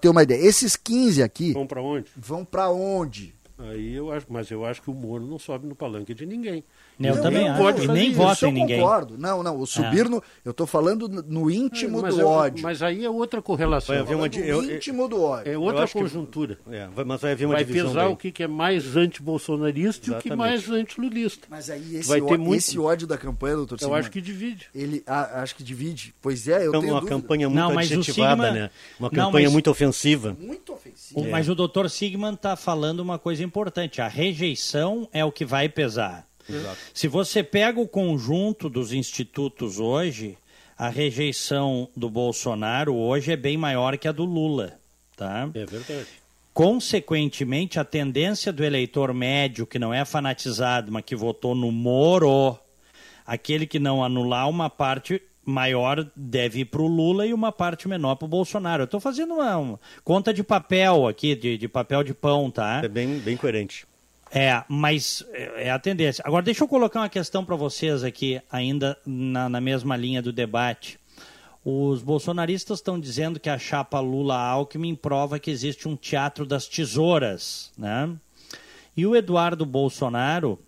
ter uma ideia. Esses 15 aqui. Vão para onde? Vão para onde? Aí eu acho, mas eu acho que o Moro não sobe no palanque de ninguém. Eu não, também acho. Pode nem vota em ninguém. Eu concordo. Não, não, o subir é. no. Eu estou falando no íntimo é, do eu, ódio. Mas aí é outra correlação. Vai haver uma, eu, íntimo do ódio. É outra conjuntura. Que, é, mas vai haver uma vai pesar daí. o que, é mais anti-bolsonarista e o que é mais anti-lulista. Mas aí esse, vai ter muito... esse ódio da campanha, doutor Eu acho que divide. Ele ah, acho que divide. Pois é, eu então, tenho uma dúvida. campanha muito não, adjetivada, Sigma... né? Uma campanha não, mas... muito ofensiva. Muito ofensiva. Mas o doutor Sigman está falando uma coisa importante. A rejeição é o que vai pesar. Exato. Se você pega o conjunto dos institutos hoje, a rejeição do Bolsonaro hoje é bem maior que a do Lula. Tá? É verdade. Consequentemente, a tendência do eleitor médio, que não é fanatizado, mas que votou no Moro, aquele que não anular uma parte maior deve ir para o Lula e uma parte menor para o Bolsonaro. Eu estou fazendo uma, uma, conta de papel aqui, de, de papel de pão, tá? É bem, bem coerente. É, mas é, é a tendência. Agora, deixa eu colocar uma questão para vocês aqui, ainda na, na mesma linha do debate. Os bolsonaristas estão dizendo que a chapa Lula-Alckmin prova que existe um teatro das tesouras, né? E o Eduardo Bolsonaro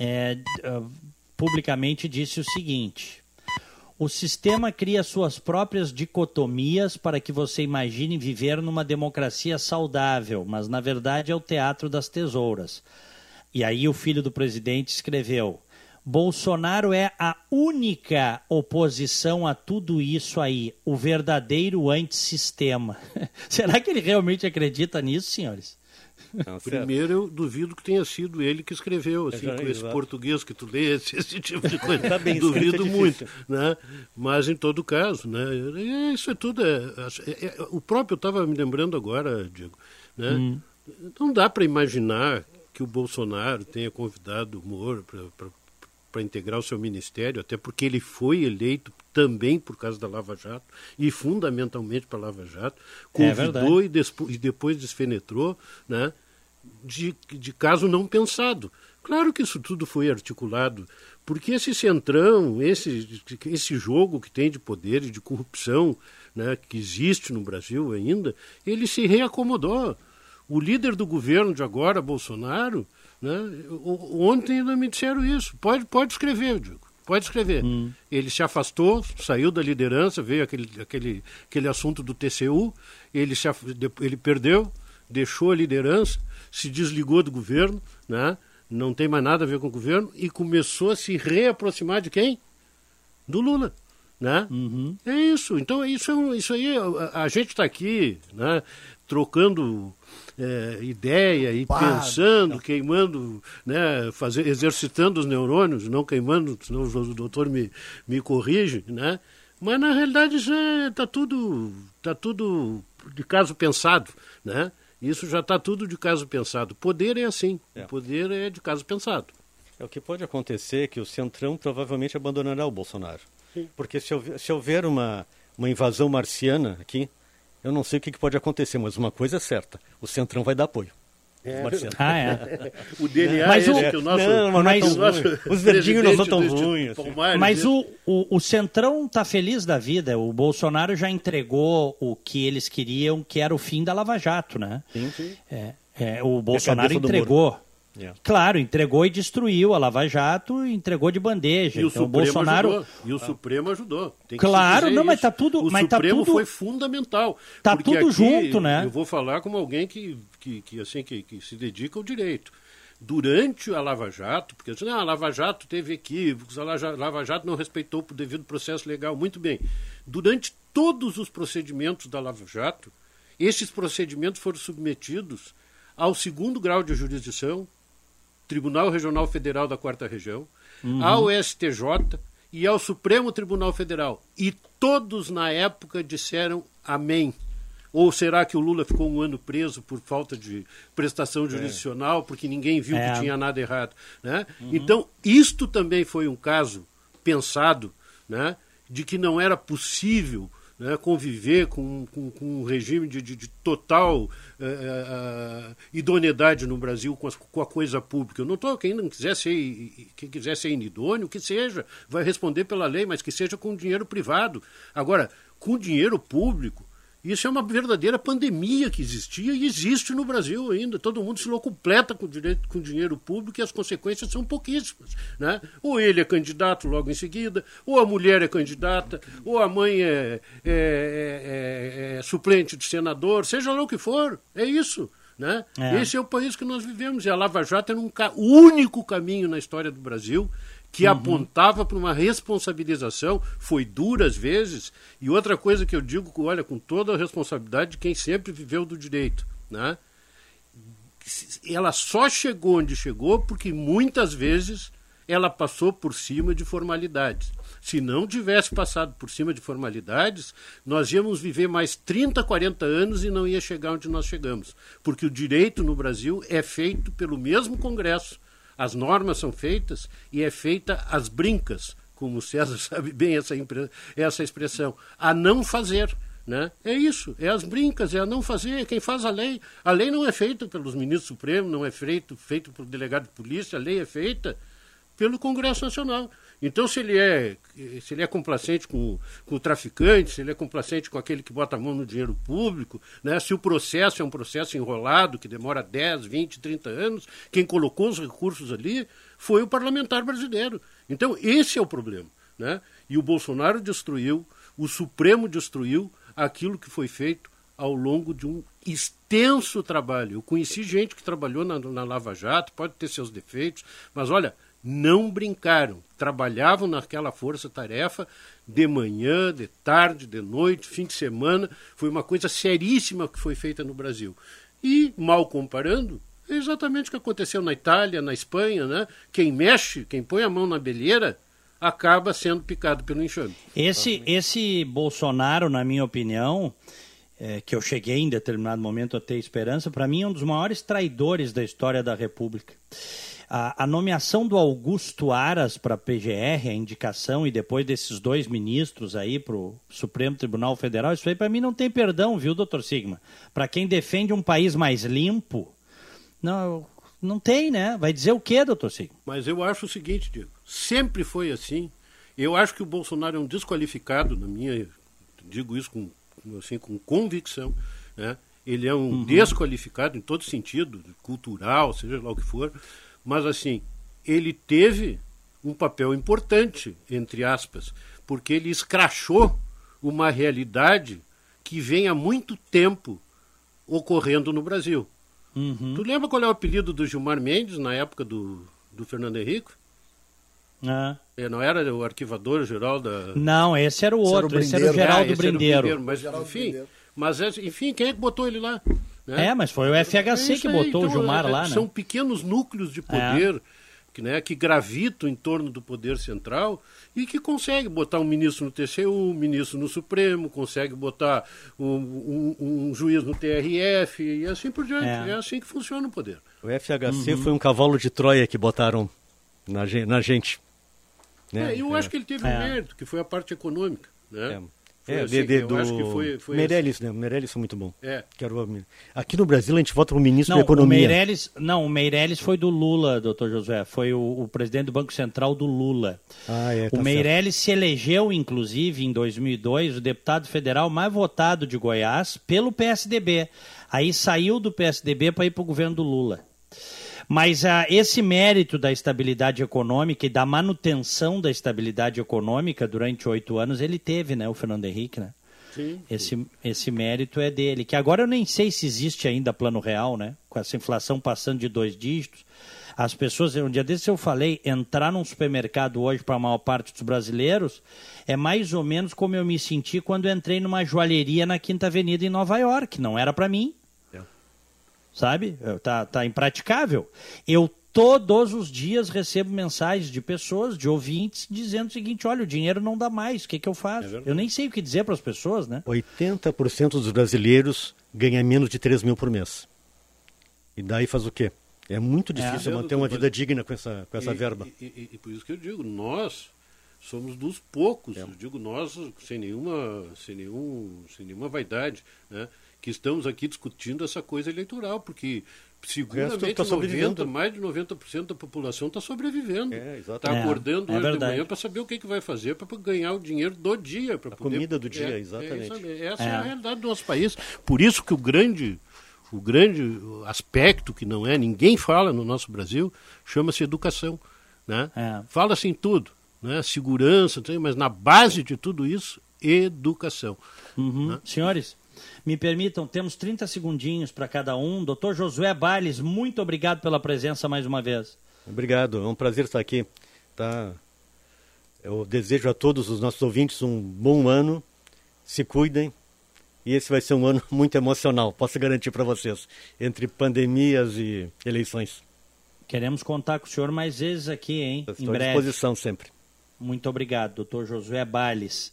é, uh, publicamente disse o seguinte: o sistema cria suas próprias dicotomias para que você imagine viver numa democracia saudável, mas na verdade é o teatro das tesouras. E aí o filho do presidente escreveu: Bolsonaro é a única oposição a tudo isso aí, o verdadeiro antissistema. Será que ele realmente acredita nisso, senhores? Não, Primeiro, eu duvido que tenha sido ele que escreveu, assim, com esse português que tu lê, esse, esse tipo de coisa. tá bem, duvido é muito. Né? Mas, em todo caso, né? É, isso é tudo. É, é, é o próprio, eu estava me lembrando agora, Diego, né? Hum. não dá para imaginar que o Bolsonaro tenha convidado o Moro para integrar o seu ministério, até porque ele foi eleito também por causa da Lava Jato e fundamentalmente para a Lava Jato, convidou é e, e, depois desfenetrou, né? de, de caso não pensado. Claro que isso tudo foi articulado, porque esse centrão, esse, esse jogo que tem de poder e de corrupção né, que existe no Brasil ainda, ele se reacomodou. O líder do governo de agora, Bolsonaro, né, ontem ainda me disseram isso. Pode, pode escrever, Diego. Pode escrever. Hum. Ele se afastou, saiu da liderança, veio aquele, aquele, aquele assunto do TCU, ele, se, ele perdeu, deixou a liderança, se desligou do governo, né? não tem mais nada a ver com o governo, e começou a se reaproximar de quem? Do Lula. Né? Uhum. É isso. Então, isso, é isso aí, a, a gente está aqui né, trocando é, ideia e pensando, queimando, né, fazer, exercitando os neurônios, não queimando, senão o doutor me, me corrige, né? Mas na realidade isso é, tá tudo, tá tudo de caso pensado, né? Isso já está tudo de caso pensado. Poder é assim. É. O poder é de caso pensado. É o que pode acontecer é que o Centrão provavelmente abandonará o Bolsonaro. Sim. Porque se houver, se houver uma, uma invasão marciana aqui, eu não sei o que, que pode acontecer, mas uma coisa é certa: o Centrão vai dar apoio. É. Ah, é. o DNA mas é o, que o nosso, não, mas o nosso os verdinhos não são tão ruins. Assim. Mas o, o, o Centrão está feliz da vida. O Bolsonaro já entregou o que eles queriam, que era o fim da Lava Jato, né? Sim, sim. É, é, o Bolsonaro entregou. Yeah. Claro, entregou e destruiu a Lava Jato, entregou de bandeja. E o então, Supremo o Bolsonaro ajudou. E o Supremo ajudou. claro, não, mas tá tudo, o mas Supremo tá tudo... foi fundamental. Tá tudo aqui, junto, né? Eu vou falar como alguém que, que, que assim que, que se dedica ao direito durante a Lava Jato, porque assim, ah, a Lava Jato teve equívocos, a Lava Jato não respeitou o devido processo legal, muito bem. Durante todos os procedimentos da Lava Jato, esses procedimentos foram submetidos ao segundo grau de jurisdição, Tribunal Regional Federal da Quarta Região, uhum. ao STJ e ao Supremo Tribunal Federal. E todos na época disseram amém. Ou será que o Lula ficou um ano preso por falta de prestação é. jurisdicional, é. porque ninguém viu é. que tinha nada errado? Né? Uhum. Então, isto também foi um caso pensado né, de que não era possível né, conviver com, com, com, um regime de, de, de total é, idoneidade no Brasil com, as, com, a coisa pública. Eu não estou, quem não quiser ser, quem quiser ser inidôneo, que seja, vai responder pela lei, mas que seja com dinheiro privado. Agora, com dinheiro público, Isso é uma verdadeira pandemia que existia e existe no Brasil ainda. Todo mundo se locupleta com, direito, com dinheiro público e as consequências são pouquíssimas. Né? Ou ele é candidato logo em seguida, ou a mulher é candidata, ou a mãe é, é, é, é, é suplente de senador, seja lá o que for. É isso. Né? É. Esse é o país que nós vivemos. E a Lava Jato era um o único caminho na história do Brasil que uhum. apontava para uma responsabilização, foi dura às vezes, e outra coisa que eu digo, olha, com toda a responsabilidade de quem sempre viveu do direito, né? Ela só chegou onde chegou porque muitas vezes ela passou por cima de formalidades. Se não tivesse passado por cima de formalidades, nós íamos viver mais 30, 40 anos e não ia chegar onde nós chegamos. Porque o direito no Brasil é feito pelo mesmo Congresso, as normas são feitas e é feita as brincas, como o César sabe bem essa, essa expressão, a não fazer. Né? É isso, é as brincas, é a não fazer, quem faz a lei. A lei não é feita pelos ministros supremos, não é feito, feito pelo delegado de polícia, a lei é feita pelo Congresso Nacional. Então, se ele é, se ele é complacente com, com o traficante, se ele é complacente com aquele que bota a mão no dinheiro público, né? se o processo é um processo enrolado, que demora 10, 20, 30 anos, quem colocou os recursos ali foi o parlamentar brasileiro. Então, esse é o problema. Né? E o Bolsonaro destruiu, o Supremo destruiu aquilo que foi feito ao longo de um extenso trabalho. Eu conheci gente que trabalhou na, na Lava Jato, pode ter seus defeitos, mas olha, não brincaram, trabalhavam naquela força-tarefa de manhã, de tarde, de noite, fim de semana. Foi uma coisa seríssima que foi feita no Brasil. E, mal comparando, é exatamente o que aconteceu na Itália, na Espanha, né? Quem mexe, quem põe a mão na belheira, acaba sendo picado pelo enxame. Esse, esse Bolsonaro, na minha opinião, é, que eu cheguei em determinado momento a ter esperança, para mim é um dos maiores traidores da história da República. A, a nomeação do Augusto Aras para a PGR, a indicação, e depois desses dois ministros aí para o Supremo Tribunal Federal, isso aí para mim não tem perdão, viu, doutor Sigma? Para quem defende um país mais limpo, não, não tem, né? Vai dizer o quê, doutor Sigma? Mas eu acho o seguinte, Diego, sempre foi assim. Eu acho que o Bolsonaro é um desqualificado, na minha, digo isso com, assim, com convicção, né? Ele é um uhum. desqualificado em todo sentido, cultural, seja lá o que for. Mas, assim, ele teve um papel importante, entre aspas, porque ele escrachou uma realidade que vem há muito tempo ocorrendo no Brasil. Uhum. Tu lembra qual é o apelido do Gilmar Mendes na época do, do Fernando Henrique? Ah. É, não era o arquivador geral da. Não, esse era o outro, esse era o, Geraldo é, Brindeiro. Brindeiro. Mas, enfim, mas, enfim, quem é que botou ele lá? Né? É, mas foi o FHC é que botou então, o Gilmar é, lá, né? São pequenos núcleos de poder que, né, que gravitam em torno do poder central e que consegue botar um ministro no TCU, um ministro no Supremo, consegue botar um, um, um juiz no TRF e assim por diante. É, é assim que funciona o poder. O FHC uhum. foi um cavalo de Troia que botaram na, na gente. Né? É, eu acho que ele teve um mérito, que foi a parte econômica. Né? É, assim, de, do acho que foi, foi Meirelles, né? O Meirelles foi muito bom. É. Quero... Aqui no Brasil a gente vota o ministro não, da Economia. O Meirelles, não, o Meirelles foi do Lula, doutor José. Foi o, o, presidente do Banco Central do Lula. Ah, é, tá o Meirelles certo. se elegeu, inclusive, em 2002, o deputado federal mais votado de Goiás pelo PSDB. Aí saiu do PSDB para ir para o governo do Lula. Mas ah, esse mérito da estabilidade econômica e da manutenção da estabilidade econômica durante oito anos, ele teve, né, o Fernando Henrique, né? Sim. Esse, esse mérito é dele. Que agora eu nem sei se existe ainda plano real, né? Com essa inflação passando de dois dígitos. As pessoas, um dia desse eu falei, entrar num supermercado hoje para a maior parte dos brasileiros é mais ou menos como eu me senti quando entrei numa joalheria na Quinta Avenida em Nova York. Não era para mim sabe? Tá, tá impraticável. Eu todos os dias recebo mensagens de pessoas, de ouvintes, dizendo o seguinte: olha, o dinheiro não dá mais, o que, que eu faço? É eu nem sei o que dizer para as pessoas, né? 80% dos brasileiros ganham menos de 3 mil por mês. E daí faz o quê? É muito difícil é. manter uma vida digna com essa, com essa e, verba. E, e, e, por isso que eu digo, nós somos dos poucos, é. eu digo nós sem nenhuma, sem nenhum, sem nenhuma vaidade, né? Que estamos aqui discutindo essa coisa eleitoral, porque Seguramente tá 90, mais de 90% da população está sobrevivendo. Está é, acordando é, hoje de manhã para saber o que, que vai fazer para ganhar o dinheiro do dia. A poder... comida do dia, é, exatamente. É, essa é. a realidade do nosso país. Por isso que o grande, o grande aspecto que não é, ninguém fala no nosso Brasil, chama-se educação. Né? Fala-se em tudo. Né? Segurança, mas na base de tudo isso, educação. Uhum. Né? Senhores, me permitam, temos 30 segundinhos para cada um. Doutor Josué Bales, muito obrigado pela presença mais uma vez. Obrigado, é um prazer estar aqui. Tá? Eu desejo a todos os nossos ouvintes um bom ano, se cuidem, e esse vai ser um ano muito emocional, posso garantir para vocês, entre pandemias e eleições. Queremos contar com o senhor mais vezes aqui, hein? Estou à disposição sempre. Muito obrigado, doutor Josué Bales.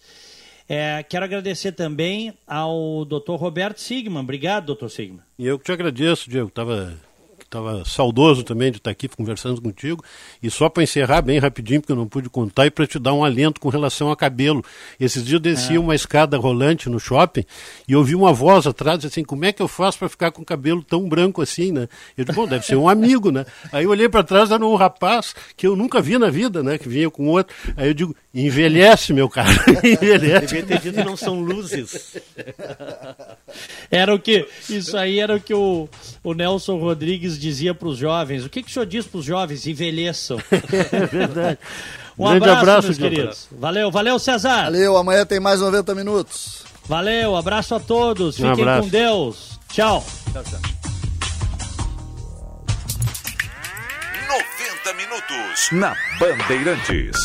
É, quero agradecer também ao doutor Roberto Sigman. Obrigado, doutor. E eu que te agradeço, Diego. Estava estava saudoso também de estar aqui conversando contigo. E só para encerrar bem rapidinho, porque eu não pude contar, e para te dar um alento com relação a cabelo. Esses dias eu desci é. uma escada rolante no shopping e ouvi uma voz atrás assim: como é que eu faço para ficar com o cabelo tão branco assim, né? Eu disse, bom, deve ser um amigo, né? Aí eu olhei para trás, era um rapaz que eu nunca vi na vida, né? Que vinha com outro. Aí eu digo, envelhece, meu cara. envelhece. Devia ter dito, não são luzes. Era o que? Isso aí era o que o, o Nelson Rodrigues dizia para os jovens. O que, que o senhor diz para os jovens? Envelheçam. É verdade. Um Grande abraço, abraço meus queridos. Valeu, valeu, César. Valeu, amanhã tem mais 90 minutos. Valeu, abraço a todos. Um Fiquem abraço. com Deus. Tchau. Tchau, tchau. 90 minutos na Bandeirantes.